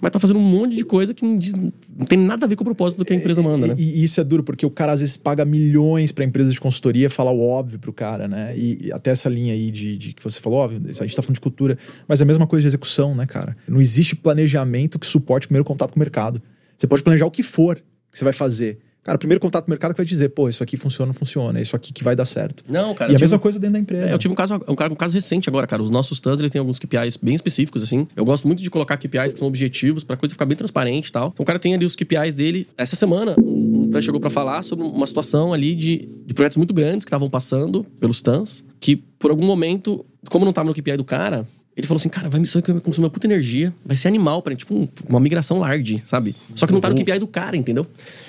mas tá fazendo um monte de coisa que não, diz- não tem nada a ver com o propósito do que a empresa manda, né? E, e isso é duro, porque o cara às vezes paga milhões pra empresa de consultoria falar o óbvio pro cara, né? E, e até essa linha aí de, de que você falou, óbvio, a gente tá falando de cultura, mas é a mesma coisa de execução, né, cara? Não existe planejamento que suporte o primeiro contato com o mercado. Você pode planejar o que for que você vai fazer. Cara, o primeiro contato com o mercado que vai dizer, pô, isso aqui funciona, não funciona, é isso aqui que vai dar certo. Não, cara. e a tive- mesma coisa dentro da empresa. É, eu tive um caso, um, um caso recente agora, cara. Os nossos TANs, ele tem alguns KPIs bem específicos, assim. Eu gosto muito de colocar KPIs que são objetivos pra coisa ficar bem transparente e tal. Então o cara tem ali os KPIs dele. Essa semana, um, um TAN chegou pra falar sobre uma situação ali de, de projetos muito grandes que estavam passando pelos TANs, que por algum momento, como não tava no KPI do cara, ele falou assim, cara, vai me isso vai consumir uma puta energia, vai ser animal pra tipo um- uma migração large, sabe? Só que não tá no KPI do cara, entendeu?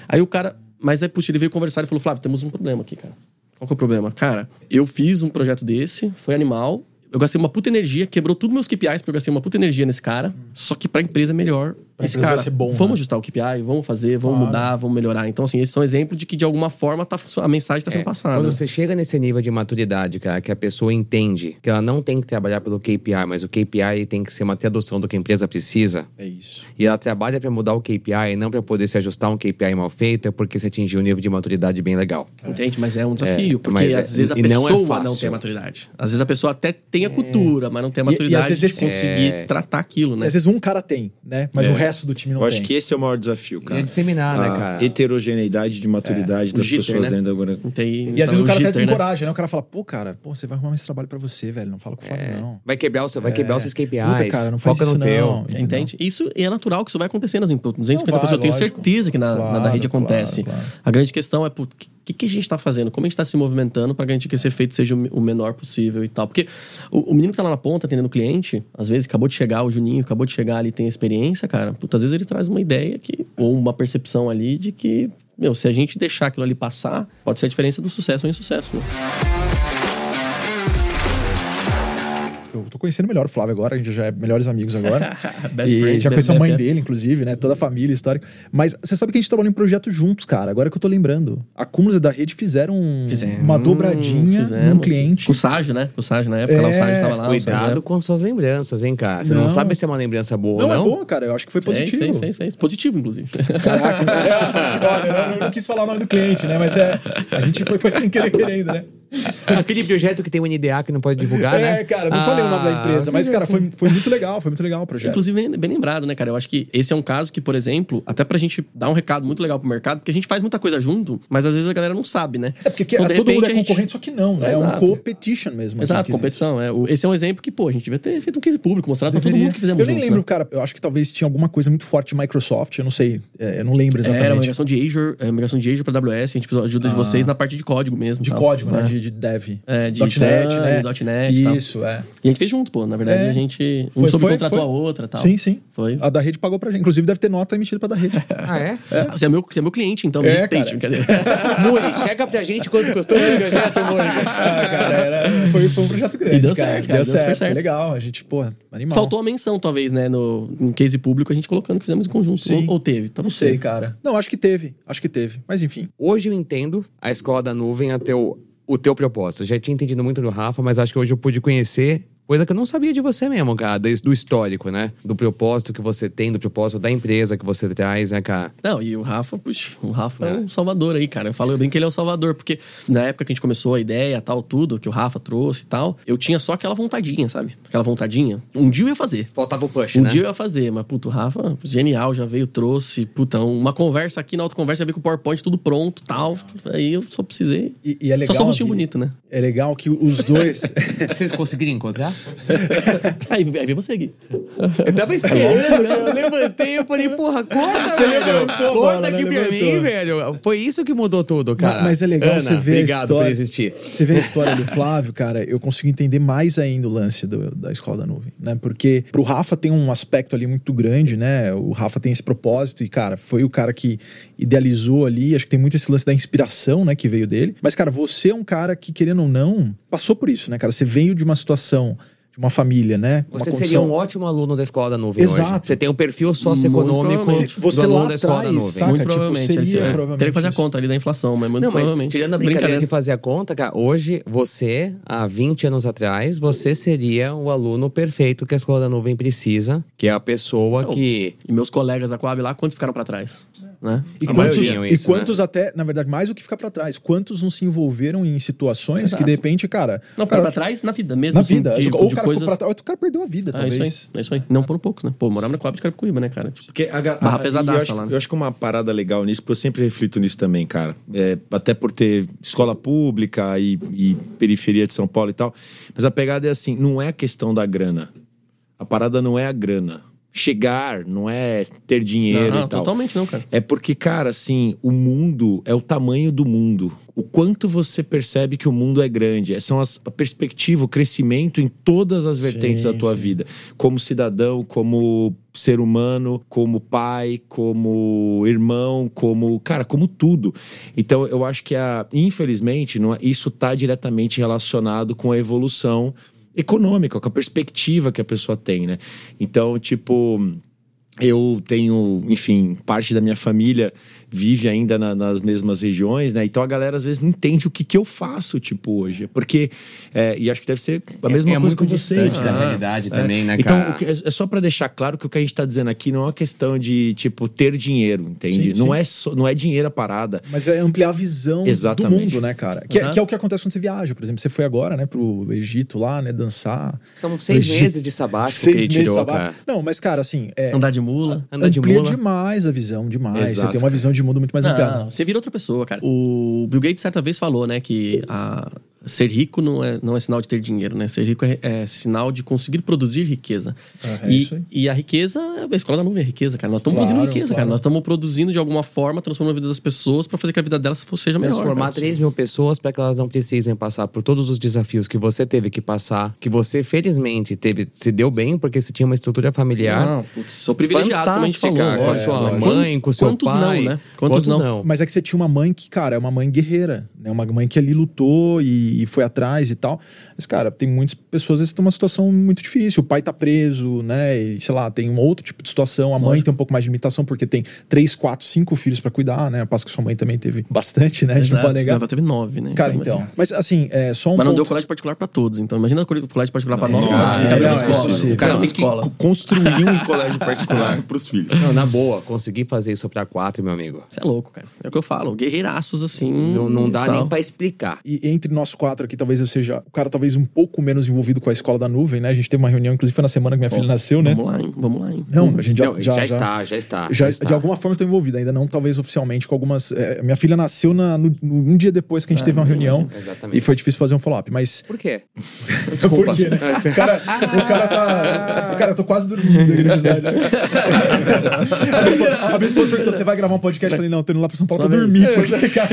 Aí o cara, mas aí, puxa, ele veio conversar e falou, Flávio, temos um problema aqui, cara. Qual que é o problema? Cara, eu fiz um projeto desse, foi animal. Eu gastei uma puta energia, quebrou tudo meus KPIs, porque eu gastei uma puta energia nesse cara. Só que pra empresa é melhor. Pra esse cara, vai ser bom, vamos né? ajustar o KPI, vamos fazer, vamos Claro. mudar, vamos melhorar. Então, assim, esses são exemplos de que de alguma forma tá, a mensagem tá sendo passada. Quando você chega nesse nível de maturidade, cara, que a pessoa entende que ela não tem que trabalhar pelo KPI, mas o KPI tem que ser uma tradução do que a empresa precisa, É isso. e ela trabalha pra mudar o KPI e não pra poder se ajustar a um KPI mal feito, é porque você atingiu um nível de maturidade bem legal. Entende? Mas é um desafio, É, porque é- às vezes a não pessoa é não, fácil. tem a maturidade. Às vezes a pessoa até tem a cultura, mas não tem a E- e às maturidade vezes de esse- conseguir É. tratar aquilo, né? Às vezes um cara tem, né? Mas É. o resto do time não Eu tem. acho que esse é o maior desafio, cara. É disseminar, né, A cara? heterogeneidade de maturidade O das jitter, pessoas né? dentro agora. Não tem- E às vezes o cara até jitter, né? desencoraja, né? O cara fala, pô, cara, pô, você vai arrumar mais trabalho pra você, velho. Não fala com o Flávio, não. Vai quebrar, o seu, vai quebrar os seus KPIs. Puta, cara, não faz Foca isso no não. teu. Entendeu? Entende? Isso e é natural que isso vai acontecer nas empresas. 250 Não, vai, pessoas, eu tenho certeza que na, da rede acontece. claro. A grande questão é, o que, a gente está fazendo? Como a gente está se movimentando para garantir que esse efeito seja o, menor possível e tal? Porque o, menino que tá lá na ponta atendendo o cliente, às vezes acabou de chegar, o Juninho acabou de chegar ali, tem experiência, cara. Puta, às vezes ele traz uma ideia que, ou uma percepção ali de que, meu, se a gente deixar aquilo ali passar, pode ser a diferença do sucesso ou insucesso, né? Eu tô conhecendo melhor o Flávio agora, a gente já é melhores amigos agora. E friend, já conheci a mãe dele, inclusive, né? Toda a família, histórica. Mas você sabe que a gente trabalhou em projetos juntos, cara. Agora que eu tô lembrando. A Cúmulos da Rede fizeram Fizemos, uma dobradinha fizemos. num cliente. Com o Ságio, né? Com o Ságio na época, lá o É, Ságio tava lá. Cuidado época. com suas lembranças, hein, cara? Você não, Não. sabe se é uma lembrança boa Não, ou é não. boa, cara. Eu acho que foi Fez, positivo. fez, fez, fez. Positivo, inclusive. Caraca. É, olha, eu não, eu não quis falar o nome do cliente, né? Mas é. A gente foi, foi sem querer querendo, né? Aquele projeto que tem um NDA que não pode divulgar, né? É, cara, não falei o nome da Ah, empresa, mas, cara, foi, foi muito legal, foi muito legal o projeto. Inclusive, bem, bem lembrado, né, cara? Eu acho que esse é um caso que, por exemplo, até pra gente dar um recado muito legal pro mercado, porque a gente faz muita coisa junto, mas às vezes a galera não sabe, né? É porque Então, de todo mundo é a gente- concorrente, só que não, né? É, um Exato. competition mesmo. Exato, assim, dizer. competição. É. O- Esse é um exemplo que, pô, a gente devia ter feito um case público, mostrado pra todo Deveria. mundo que fizemos eu nem juntos, lembro, né? cara. Eu acho que talvez tinha alguma coisa muito forte de Microsoft. Eu não sei. é, eu não lembro exatamente. Era uma migração de Azure, é, migração de Azure pra AWS, a gente precisou de ajuda de vocês na parte de código mesmo. Ah. de tal, código, né? né? De, de dev. É, de .NET, né? .NET tal. Isso, é. E a gente fez junto, pô. Na verdade, É. a gente. Um Foi- subcontratou foi- a outra e tal. Sim, sim. Foi. A da rede pagou pra gente. Inclusive, deve ter nota emitida pra da rede. Ah, é? Você, é meu, você é meu cliente, então, me É, respeite. cara. Brincadeira. Muri, pra gente quanto custou esse projeto, Muri. ah, cara, era, foi, foi um projeto grande. E deu cara. certo, cara, deu super Foi certo. legal. A gente, pô, animal. Faltou a menção, talvez, né? No, em case público, a gente colocando que fizemos em conjunto. Sim. Ou, ou teve? Tá Não sei, cara. Não, acho que teve. Acho que teve. Mas enfim. Hoje eu entendo a escola da nuvem, a teu, o teu propósito. Já tinha entendido muito do Rafa, mas acho que hoje eu pude conhecer coisa que eu não sabia de você mesmo, cara. Desde do histórico, né? Do propósito que você tem, do propósito da empresa que você traz, né, cara? Não, e o Rafa, puxa, o Rafa é. um salvador aí, cara. Eu falo, eu brinco que ele é o salvador, porque na época que a gente começou a ideia, tal, tudo, que o Rafa trouxe e tal, eu tinha só aquela vontadinha, sabe? Aquela vontadinha. Um dia eu ia fazer. Faltava o push, Um né? dia eu ia fazer, mas, puto, o Rafa, genial, já veio, trouxe, puta, uma conversa aqui na autoconversa, já veio com o PowerPoint tudo pronto tal. Aí eu só precisei. E, e é legal. só só um rostinho bonito, né? É legal que os dois. Vocês conseguiram encontrar? Aí, aí veio você aqui. Eu tava esperando. Eu levantei e falei, porra, corta, Você velho. levantou a Corta bola, aqui né? pra Levantou. mim, velho. Foi isso que mudou tudo, cara. Mas- mas é legal Ana, você ver a obrigado história. por existir. Você vê a história do Flávio, cara, eu consigo entender mais ainda o lance do- da escola da nuvem, né? Porque pro Rafa tem um aspecto ali muito grande, né? O Rafa tem esse propósito e, cara, foi o cara que idealizou ali. Acho que tem muito esse lance da inspiração, né? Que veio dele. Mas, cara, você é um cara que, querendo ou não, passou por isso, né, cara? Você veio de uma situação, de uma família, né? Uma Você seria condição- um ótimo aluno da escola da nuvem hoje. Exato. Você tem um perfil socioeconômico do Você aluno lá da escola da atrás, nuvem. saca? muito tipo, provavelmente. seria é. provavelmente Teria que fazer a conta ali da inflação, mas muito Não, mas provavelmente. tirando a brincadeira de Brincadeira. fazer a conta, cara, hoje você, há 20 anos atrás, você seria o aluno perfeito que a escola da nuvem precisa, que é a pessoa Não. que. E meus colegas da Coab lá, quantos ficaram pra trás? Né? E A quantos, maioria, e isso, quantos até, na verdade, mais do que ficar pra trás, quantos não se envolveram em situações Exato. que de repente, cara. Não, o ficaram cara, pra trás na vida mesmo. Na assim, vida. de- ou o de cara coisas- ficou pra trás, ou o cara perdeu a vida, É talvez. isso aí, é isso aí. Não foram poucos, né? Pô, morava na Coab de Carapicuíba, né, cara? Tipo, Porque a, Barra a- pesadaça eu acho, lá, né? eu acho que uma parada legal nisso, porque eu sempre reflito nisso também, cara. É, até por ter escola pública e, e periferia de São Paulo e tal. Mas a pegada é assim: não é a questão da grana. A parada não é a grana. Chegar não é ter dinheiro e tal. totalmente não, cara. É porque, cara, assim, o mundo é o tamanho do mundo. O quanto você percebe que o mundo é grande. São as, a perspectiva, o crescimento em todas as vertentes Sim, da tua sim. vida. Como cidadão, como ser humano, como pai, como irmão, como. Cara, como tudo. Então, eu acho que, a, infelizmente, não é- isso tá diretamente relacionado com a evolução econômica, com a perspectiva que a pessoa tem, né? Então, tipo eu tenho, enfim, parte da minha família vive ainda na- nas mesmas regiões, né? Então a galera às vezes não entende o que, que eu faço, tipo, hoje. Porque, é, e acho que deve ser a mesma é coisa muito com vocês. da Ah, realidade é. também, né, Então, cara? é é só pra deixar claro que o que a gente tá dizendo aqui não é uma questão de, tipo, ter dinheiro, entende? Sim, não, sim. É só- não é dinheiro a parada. Mas é ampliar a visão Exatamente. do mundo, né, cara? Que, é- que é o que acontece quando você viaja. Por exemplo, você foi agora, né, pro Egito lá, né, dançar. São seis meses de sabático Seis meses tirou, sabático. Não, mas, cara, assim, é, Andar de mula. Anda de amplia mula. demais a visão, demais. você Exato, tem uma cara. visão de mundo muito mais. Não, você vira outra pessoa, cara. O Bill Gates certa vez falou, né, que a- ser rico não é, não é sinal de ter dinheiro, né? Ser rico é, é sinal de conseguir produzir riqueza. Ah, é e, isso aí. e a riqueza, a escola da nuvem é riqueza, cara. Nós estamos Claro, produzindo riqueza, claro. cara. Nós estamos produzindo de alguma forma, transformando a vida das pessoas pra fazer que a vida delas seja melhor. Transformar cara. 3 mil pessoas para que elas não precisem passar por todos os desafios que você teve que passar, que você felizmente teve, se deu bem porque você tinha uma estrutura familiar. Não, putz, sou privilegiado, como a gente falou. com a É, sua lógico. mãe, com o seu Quantos pai. não, né? Quantos não? Mas é que você tinha uma mãe que, cara, é uma mãe guerreira, né? Uma mãe que ali lutou e, e foi atrás e tal. Mas, cara, tem muitas pessoas às vezes que estão numa situação muito difícil. O pai tá preso, né? E, sei lá, tem um outro tipo de situação. A mãe Lógico. tem um pouco mais de limitação porque tem três, quatro, cinco filhos pra cuidar, né? Passo que sua mãe também teve bastante, né? A gente não Exato, pode negar. Ela teve nove, né? Cara, então. imagina. Mas assim, é só um Mas não ponto... deu colégio particular pra todos. Então, imagina o colégio particular pra nove. Ah, é, não, é escola. O cara Não, tem que escola. co- construir um colégio particular pros filhos. Não, na boa, consegui fazer isso para quatro, meu amigo. Você é louco, cara. É o que eu falo. Guerreiraços, assim. Não, não dá tal. nem para explicar. E entre nós quatro aqui, talvez eu seja o cara talvez um pouco menos envolvido com a escola da nuvem, né? A gente teve uma reunião, inclusive foi na semana que minha filha nasceu, né? Vamos lá, hein? Vamos lá, hein? Não, a gente já, Não, já, já, está, já está. já, está. de alguma forma eu tô envolvido, ainda não talvez oficialmente com algumas. é, minha filha nasceu na- no- um dia depois que a gente Ah, teve uma reunião Exatamente. e foi difícil fazer um follow-up, mas Por quê? por quê, né? O cara, o cara tá. O cara, eu tô quase dormindo a, minha esposa, perguntou: você vai gravar um podcast? Eu falei, não, tô indo lá pra São Paulo Só pra dormir. Porque, cara,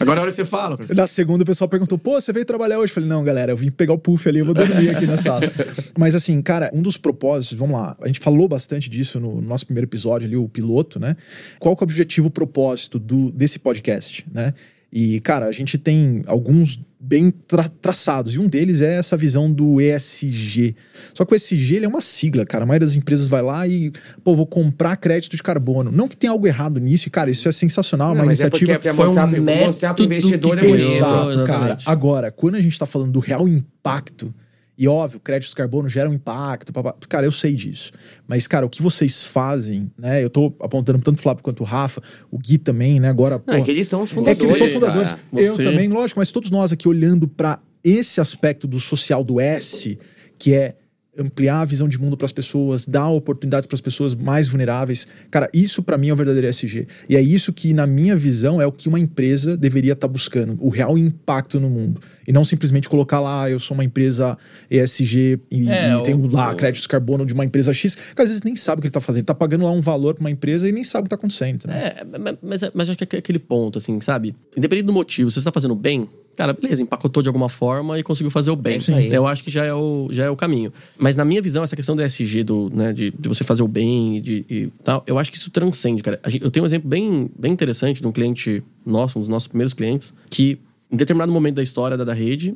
Agora é a hora que você fala. na segunda o pessoal perguntou: pô, você veio trabalhar hoje? Eu falei, não, galera, eu vim pegar o puff ali, eu vou dormir aqui na sala. Mas assim, cara, um dos propósitos, vamos lá, a gente falou bastante disso no nosso primeiro episódio ali, o piloto, né? Qual que é o objetivo, o propósito do, desse podcast, né? E, cara, a gente tem alguns bem tra- traçados, e um deles é essa visão do ESG. Só que o ESG ele é uma sigla, cara. A maioria das empresas vai lá e, pô, vou comprar crédito de carbono. Não que tenha algo errado nisso, e, cara, isso é sensacional, é Não, uma é iniciativa é pra foi mostrar, um mostrar pro investidor que é criou. bonito. Exato, cara. Agora, quando a gente tá falando do real impacto, e óbvio, créditos de carbono geram impacto, papá. cara, eu sei disso. Mas, cara, o que vocês fazem, né? Eu tô apontando tanto o Flávio quanto o Rafa, o Gui também, né? Agora, Não, é pô, que eles são os é fundadores. que eles são fundadores. cara. Eu Você- também, lógico, mas todos nós aqui olhando pra esse aspecto do social do S, que é ampliar a visão de mundo para as pessoas, dar oportunidades para as pessoas mais vulneráveis. Cara, isso para mim é o verdadeiro ESG. E é isso que, na minha visão, é o que uma empresa deveria estar buscando, o real impacto no mundo. E não simplesmente colocar lá, "Ah, eu sou uma empresa ESG e, É, e tenho o- lá o- créditos de carbono de uma empresa X. Cara, às vezes nem sabe o que ele tá fazendo. Ele tá pagando lá um valor para uma empresa e nem sabe o que tá acontecendo. Né? É, mas- mas, acho que é aquele ponto, assim, sabe? Independente do motivo, se você tá fazendo bem, cara, beleza, empacotou de alguma forma e conseguiu fazer o bem. É. Eu acho que já é o, já é o caminho. Mas na minha visão, essa questão do ESG, do, né, de, de você fazer o bem de, e tal, eu acho que isso transcende, cara. Eu tenho um exemplo bem, bem interessante de um cliente nosso, um dos nossos primeiros clientes, que em determinado momento da história da, da rede,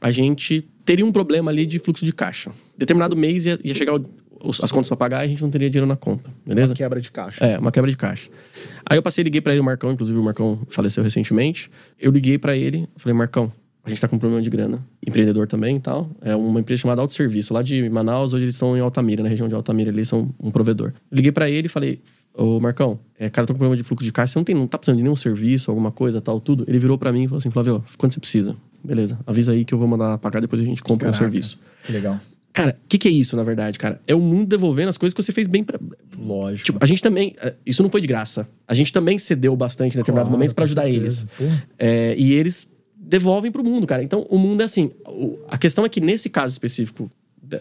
a gente teria um problema ali de fluxo de caixa. Determinado mês ia, ia chegar o- as contas para pagar e a gente não teria dinheiro na conta, beleza? Uma quebra de caixa. É, uma quebra de caixa. Aí eu passei, liguei pra ele, o Marcão, inclusive o Marcão faleceu recentemente. Eu liguei pra ele, falei, Marcão, a gente tá com um problema de grana. Empreendedor também e tal. É uma empresa chamada Autosserviço, lá de Manaus, hoje eles estão em Altamira, na região de Altamira, eles são um provedor. Eu liguei pra ele e falei, ô Marcão, é, cara, tô com problema de fluxo de caixa, você não, tem, não tá precisando de nenhum serviço, alguma coisa, tal, tudo? Ele virou pra mim e falou assim, Flávio, quanto você precisa? Beleza, avisa aí que eu vou mandar pagar, depois a gente compra um Caraca. serviço. Que legal. Cara, o que, que é isso, na verdade, cara? É o mundo devolvendo as coisas que você fez bem pra, Lógico. Tipo, a gente também. eh, Isso não foi de graça. A gente também cedeu bastante em determinado Claro, momento pra com ajudar certeza. eles. É, e eles devolvem pro mundo, cara. Então, o mundo é assim. A questão é que nesse caso específico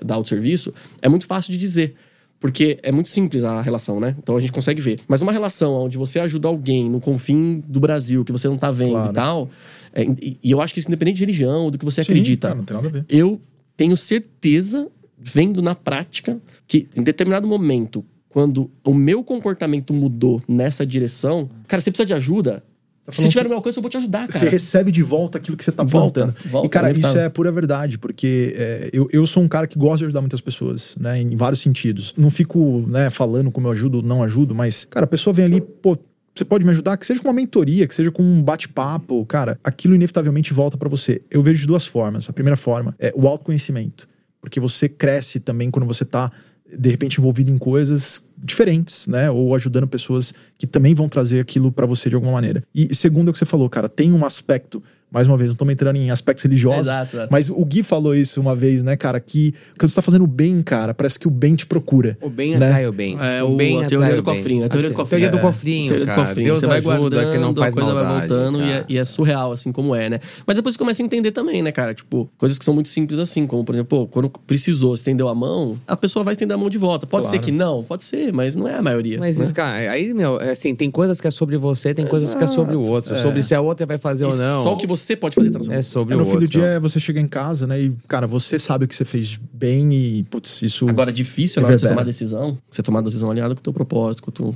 da autosserviço, é muito fácil de dizer. Porque é muito simples a relação, né? Então a gente consegue ver. Mas uma relação onde você ajuda alguém no confim do Brasil, que você não tá vendo Claro. e tal. é, e, e eu acho que isso independente de religião, do que você Sim, acredita cara, não tem nada a ver. eu tenho certeza, vendo na prática, que em determinado momento, quando o meu comportamento mudou nessa direção, cara, você precisa de ajuda. Tá Se tiver no meu alcance, eu vou te ajudar, Você cara. recebe de volta aquilo que você tá Volta, plantando. volta, e, cara, isso é pura verdade, porque é, eu, eu sou um cara que gosta de ajudar muitas pessoas, né? Em vários sentidos. Não fico, né, falando como eu ajudo ou não ajudo, mas, cara, a pessoa vem ali, pô. Você pode me ajudar, que seja com uma mentoria, que seja com um bate-papo, cara, aquilo inevitavelmente volta pra você. Eu vejo de duas formas. A primeira forma é o autoconhecimento, porque você cresce também quando você tá de repente envolvido em coisas diferentes, né? Ou ajudando pessoas que também vão trazer aquilo pra você de alguma maneira. E segundo é o que você falou, cara, tem um aspecto, mais uma vez, não tô entrando em aspectos religiosos, Exato, exato. mas o Gui falou isso uma vez, né, cara, que quando você tá fazendo bem, cara, parece que o bem te procura. O bem Né? atrai o bem. É, o o- bem a teoria do cofrinho, a teoria do A cofrinho. teoria do É, cofrinho, teoria do cara. cofrinho. Deus você vai guardando, que não faz a coisa vai maldade, voltando e é, e é surreal, assim, como é, né? Mas depois você começa a entender também, né, cara? Tipo, coisas que são muito simples assim, como, por exemplo, pô, quando precisou, estendeu a mão, a pessoa vai estender a mão de volta. Pode Claro. ser que não, pode ser, mas não é a maioria. Mas, né? isso, cara, aí, meu, é assim, tem coisas que é sobre você, tem coisas que é sobre o outro. Sobre se a outra vai fazer E ou não. Só o que você pode fazer sua É sobre É, o no fim outro. do dia é você chegar em casa, né, e, cara, você sabe o que você fez bem e, putz, isso... Agora, difícil na hora de você tomar decisão, você tomar a decisão alinhada com o teu propósito, o com-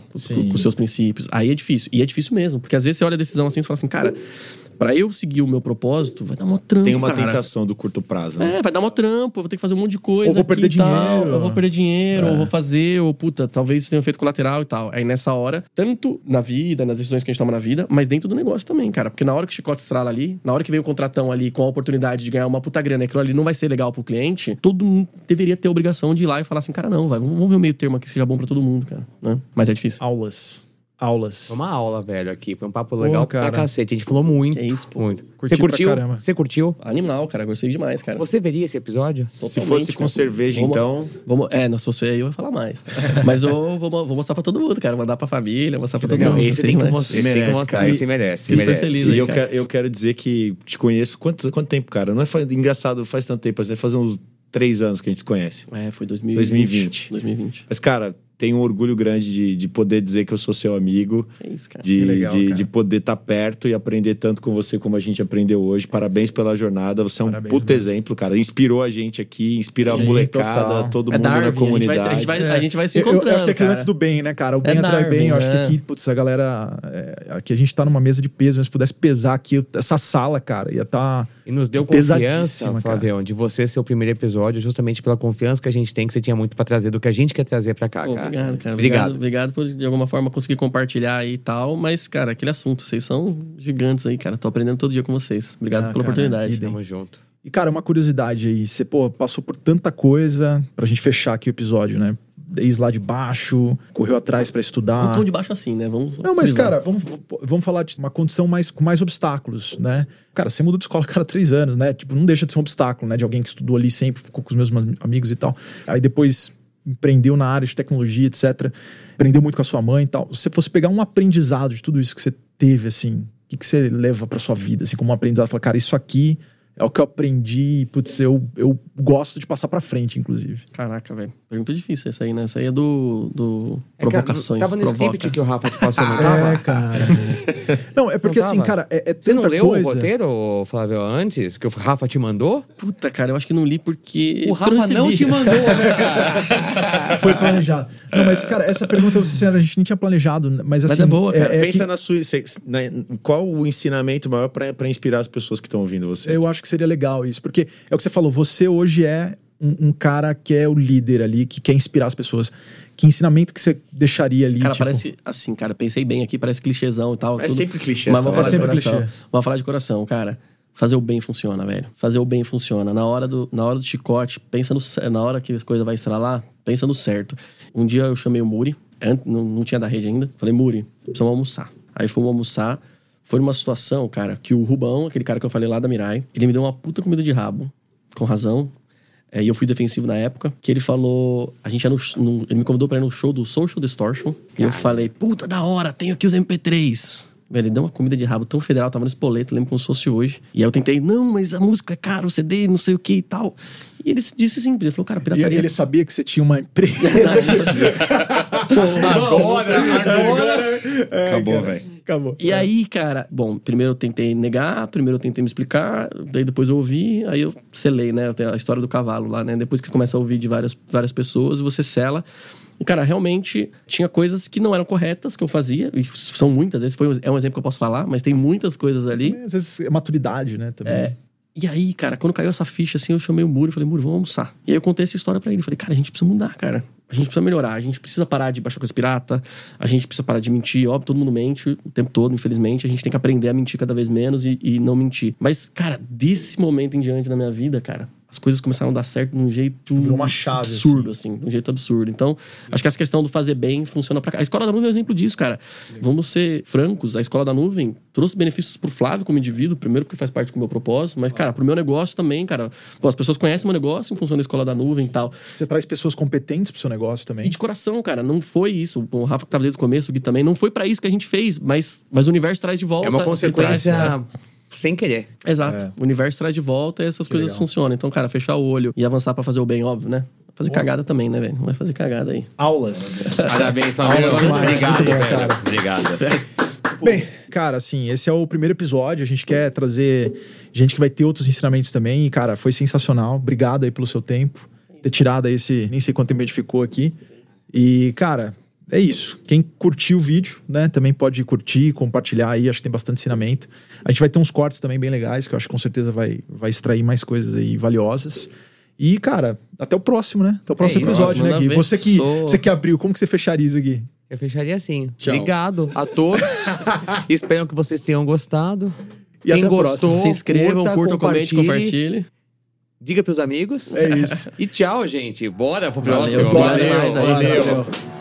com os seus princípios. Aí é difícil. E é difícil mesmo. Porque às vezes você olha a decisão assim e fala assim, cara, pra eu seguir o meu propósito, vai dar mó trampo, Tem uma cara. tentação do curto prazo. né? É, vai dar mó trampo, eu vou ter que fazer um monte de coisa. Ou vou perder e tal, dinheiro. Eu vou perder dinheiro, É. ou vou fazer, ou puta, talvez isso tenha um efeito colateral e tal. Aí nessa hora, tanto na vida, nas decisões que a gente toma na vida, mas dentro do negócio também, cara. Porque na hora que o chicote estrala ali, na hora que vem o contratão ali com a oportunidade de ganhar uma puta grana, e aquilo ali não vai ser legal pro cliente, todo mundo deveria ter a obrigação de ir lá e falar assim, cara, não, vai, vamos ver o meio termo aqui que seja bom pra todo mundo, cara. Né? Mas é difícil. Aulas. Aulas. Foi uma aula, velho, aqui. Foi um papo legal cara. pra cacete. A gente falou muito. Que isso, pô. Muito. Curti Você curtiu? pra caramba. Você curtiu? Animal, cara. Gostei demais, cara. Você veria esse episódio? Se Totalmente, fosse com cara. cerveja, Vamos- então. Vamos, é, não, se fosse aí, eu ia falar mais. Mas eu vou, vou mostrar pra todo mundo, cara. Mandar pra família, mostrar pra todo mundo. Esse Gostei tem que demais. mostrar. Esse tem que Merece, mostrar. cara. Esse merece. Fico merece. feliz E aí, eu, cara. quero, eu quero dizer que te conheço. Quanto, quanto tempo, cara? Não é faz- engraçado, faz tanto tempo, assim, faz uns três anos que a gente se conhece. É, foi 2020. 2020. 2020. Mas, cara, tenho um orgulho grande de, de poder dizer que eu sou seu amigo. É isso, cara. De, Que legal, de, cara. de poder estar perto e aprender tanto com você como a gente aprendeu hoje. Parabéns pela jornada. Você é um Parabéns puto mesmo. exemplo, cara. Inspirou a gente aqui, inspira Sim, a molecada, total. todo É mundo Darwin, na a gente vai comunidade. a gente vai- a gente vai se Eu- eu, encontrando, acho que é aquele lance do bem, né, cara? O bem É atrai Darwin, bem. Eu acho que é. aqui, putz, a galera. é, aqui a gente tá numa mesa de peso, mas se pudesse pesar aqui, essa sala, cara, ia tá. E nos deu confiança. Flavião, de você ser o primeiro episódio, justamente pela confiança que a gente tem, que você tinha muito pra trazer do que a gente quer trazer pra cá, cara. Obrigado, cara. Obrigado. Obrigado. obrigado por, de alguma forma, conseguir compartilhar aí e tal. Mas, cara, aquele assunto, vocês são gigantes aí, cara. Tô aprendendo todo dia com vocês. Obrigado Ah, pela cara, oportunidade. Tamo junto. E, cara, uma curiosidade aí. Você, pô, passou por tanta coisa pra gente fechar aqui o episódio, né? Desde lá de baixo, correu atrás pra estudar. Não tão de baixo assim, né? Vamos. Não, mas, cara, vamos, vamos falar de uma condição mais, com mais obstáculos, né? Cara, você mudou de escola, cara, três anos, né? Tipo, não deixa de ser um obstáculo, né? De alguém que estudou ali sempre, ficou com os meus amigos e tal. Aí depois empreendeu na área de tecnologia, etc. Aprendeu muito com a sua mãe e tal. Se você fosse pegar um aprendizado de tudo isso que você teve, assim, o que, que você leva pra sua vida, assim, como um aprendizado? Fala, cara, isso aqui é o que eu aprendi e, putz, eu, eu gosto de passar pra frente, inclusive. Caraca, velho. Pergunta difícil essa aí, né? Essa aí é do. do É, cara, provocações. Tava no provoca. script que o Rafa te passou, não tava? É, cara. não, é porque Não assim, cara, é, é Você não leu coisa. o roteiro, Flávio, antes? Que o Rafa te mandou? Puta, cara, eu acho que não li porque. O Rafa não te mandou, né, cara? Foi planejado. Não, mas, cara, essa pergunta, eu sincero, a gente nem tinha planejado, mas assim. é boa, cara. é Pensa que na sua. na- qual o ensinamento maior pra pra inspirar as pessoas que estão ouvindo você? eu acho que seria legal isso, porque é o que você falou, você hoje é um, um cara que é o líder ali, que quer inspirar as pessoas. Que ensinamento que você deixaria ali? Cara, tipo, parece assim, cara, pensei bem aqui, parece clichêzão e tal. É tudo. sempre clichê Mas vamos falar de. É sempre coração. clichê. Vamos falar de coração, cara. Fazer o bem funciona, velho. Fazer o bem funciona. Na hora do, na hora do chicote, pensa no na hora que a coisa vai estralar, pensa no certo. Um dia eu chamei o Muri, antes- não, não tinha da rede ainda. Falei, Muri, precisamos almoçar. Aí fomos almoçar. Foi numa situação, cara, que o Rubão, aquele cara que eu falei lá da Mirai, ele me deu uma puta comida de rabo, com razão. É, e eu fui defensivo na época, que ele falou. A gente ia no, no- Ele me convidou pra ir no show do Social Distortion. E eu falei, puta da hora, tenho aqui os MP3. Velho, ele deu uma comida de rabo tão federal, tava no espoleto, lembro como se fosse hoje. E aí eu tentei, não, mas a música é cara, o CD, não sei o que e tal. E ele disse assim, ele falou, cara, E pirataria. ele sabia que você tinha uma empresa. Agora, agora. Acabou, velho. Acabou. E aí, cara, bom, primeiro eu tentei negar, primeiro eu tentei me explicar, daí depois eu ouvi, aí eu selei, né? Eu tenho a história do cavalo lá, né? Depois que você começa a ouvir de várias, várias pessoas, você sela. E, cara, realmente tinha coisas que não eram corretas que eu fazia, e são muitas, esse foi, um- é um exemplo que eu posso falar, mas tem muitas coisas ali. Às vezes é maturidade, né? Também. É. E aí, cara, quando caiu essa ficha, assim, eu chamei o Muro e falei, Muro, vamos almoçar. E aí eu contei essa história pra ele. Falei, cara, a gente precisa mudar, cara. A gente precisa melhorar, a gente precisa parar de baixar coisa pirata, a gente precisa parar de mentir. Óbvio, todo mundo mente o tempo todo, infelizmente. A gente tem que aprender a mentir cada vez menos e, e não mentir. Mas, cara, desse momento em diante da minha vida, cara, as coisas começaram a dar certo de um jeito chave, absurdo, assim. de um jeito absurdo. Então, acho que essa questão do fazer bem funciona pra cá. A Escola da Nuvem é um exemplo disso, cara. Vamos ser francos, a Escola da Nuvem trouxe benefícios pro Flávio como indivíduo, primeiro porque faz parte do meu propósito, mas, cara, pro meu negócio também, cara. Pô, as pessoas conhecem meu negócio em função da Escola da Nuvem e tal. Você traz pessoas competentes pro seu negócio também. E de coração, cara, não foi isso. O Rafa que tava desde o começo, o Gui também, não foi pra isso que a gente fez, mas, mas o universo traz de volta. É uma e traz, consequência né? Sem querer. Exato. O universo traz de volta e essas coisas legal. funcionam. Então, cara, fechar o olho e avançar pra fazer o bem, óbvio, né? Fazer cagada também, né, velho? Não vai fazer cagada aí. Aulas. Parabéns, demais, Obrigado, velho. cara. Obrigado. Bem, cara, assim, esse é o primeiro episódio. A gente quer trazer gente que vai ter outros ensinamentos também. E, cara, foi sensacional. Obrigado aí pelo seu tempo. Ter tirado aí esse. Nem sei quanto tempo a gente ficou aqui. E, cara, é isso. Quem curtiu o vídeo, né, também pode curtir, compartilhar aí. Acho que tem bastante ensinamento. A gente vai ter uns cortes também bem legais, que eu acho que com certeza vai, vai extrair mais coisas aí valiosas. E, cara, até o próximo, né? Até o próximo isso. episódio, né, Gui? Você que, Sou- você que abriu, como que você fecharia isso, Gui? Eu fecharia assim. Tchau. Obrigado a todos. Espero que vocês tenham gostado. E Quem gostou, próxima. Se inscrevam, curta, curtam, comente, compartilhe. Diga pros amigos. É isso. E tchau, gente. Bora pro Valeu, próximo. obrigado demais aí, valeu. valeu.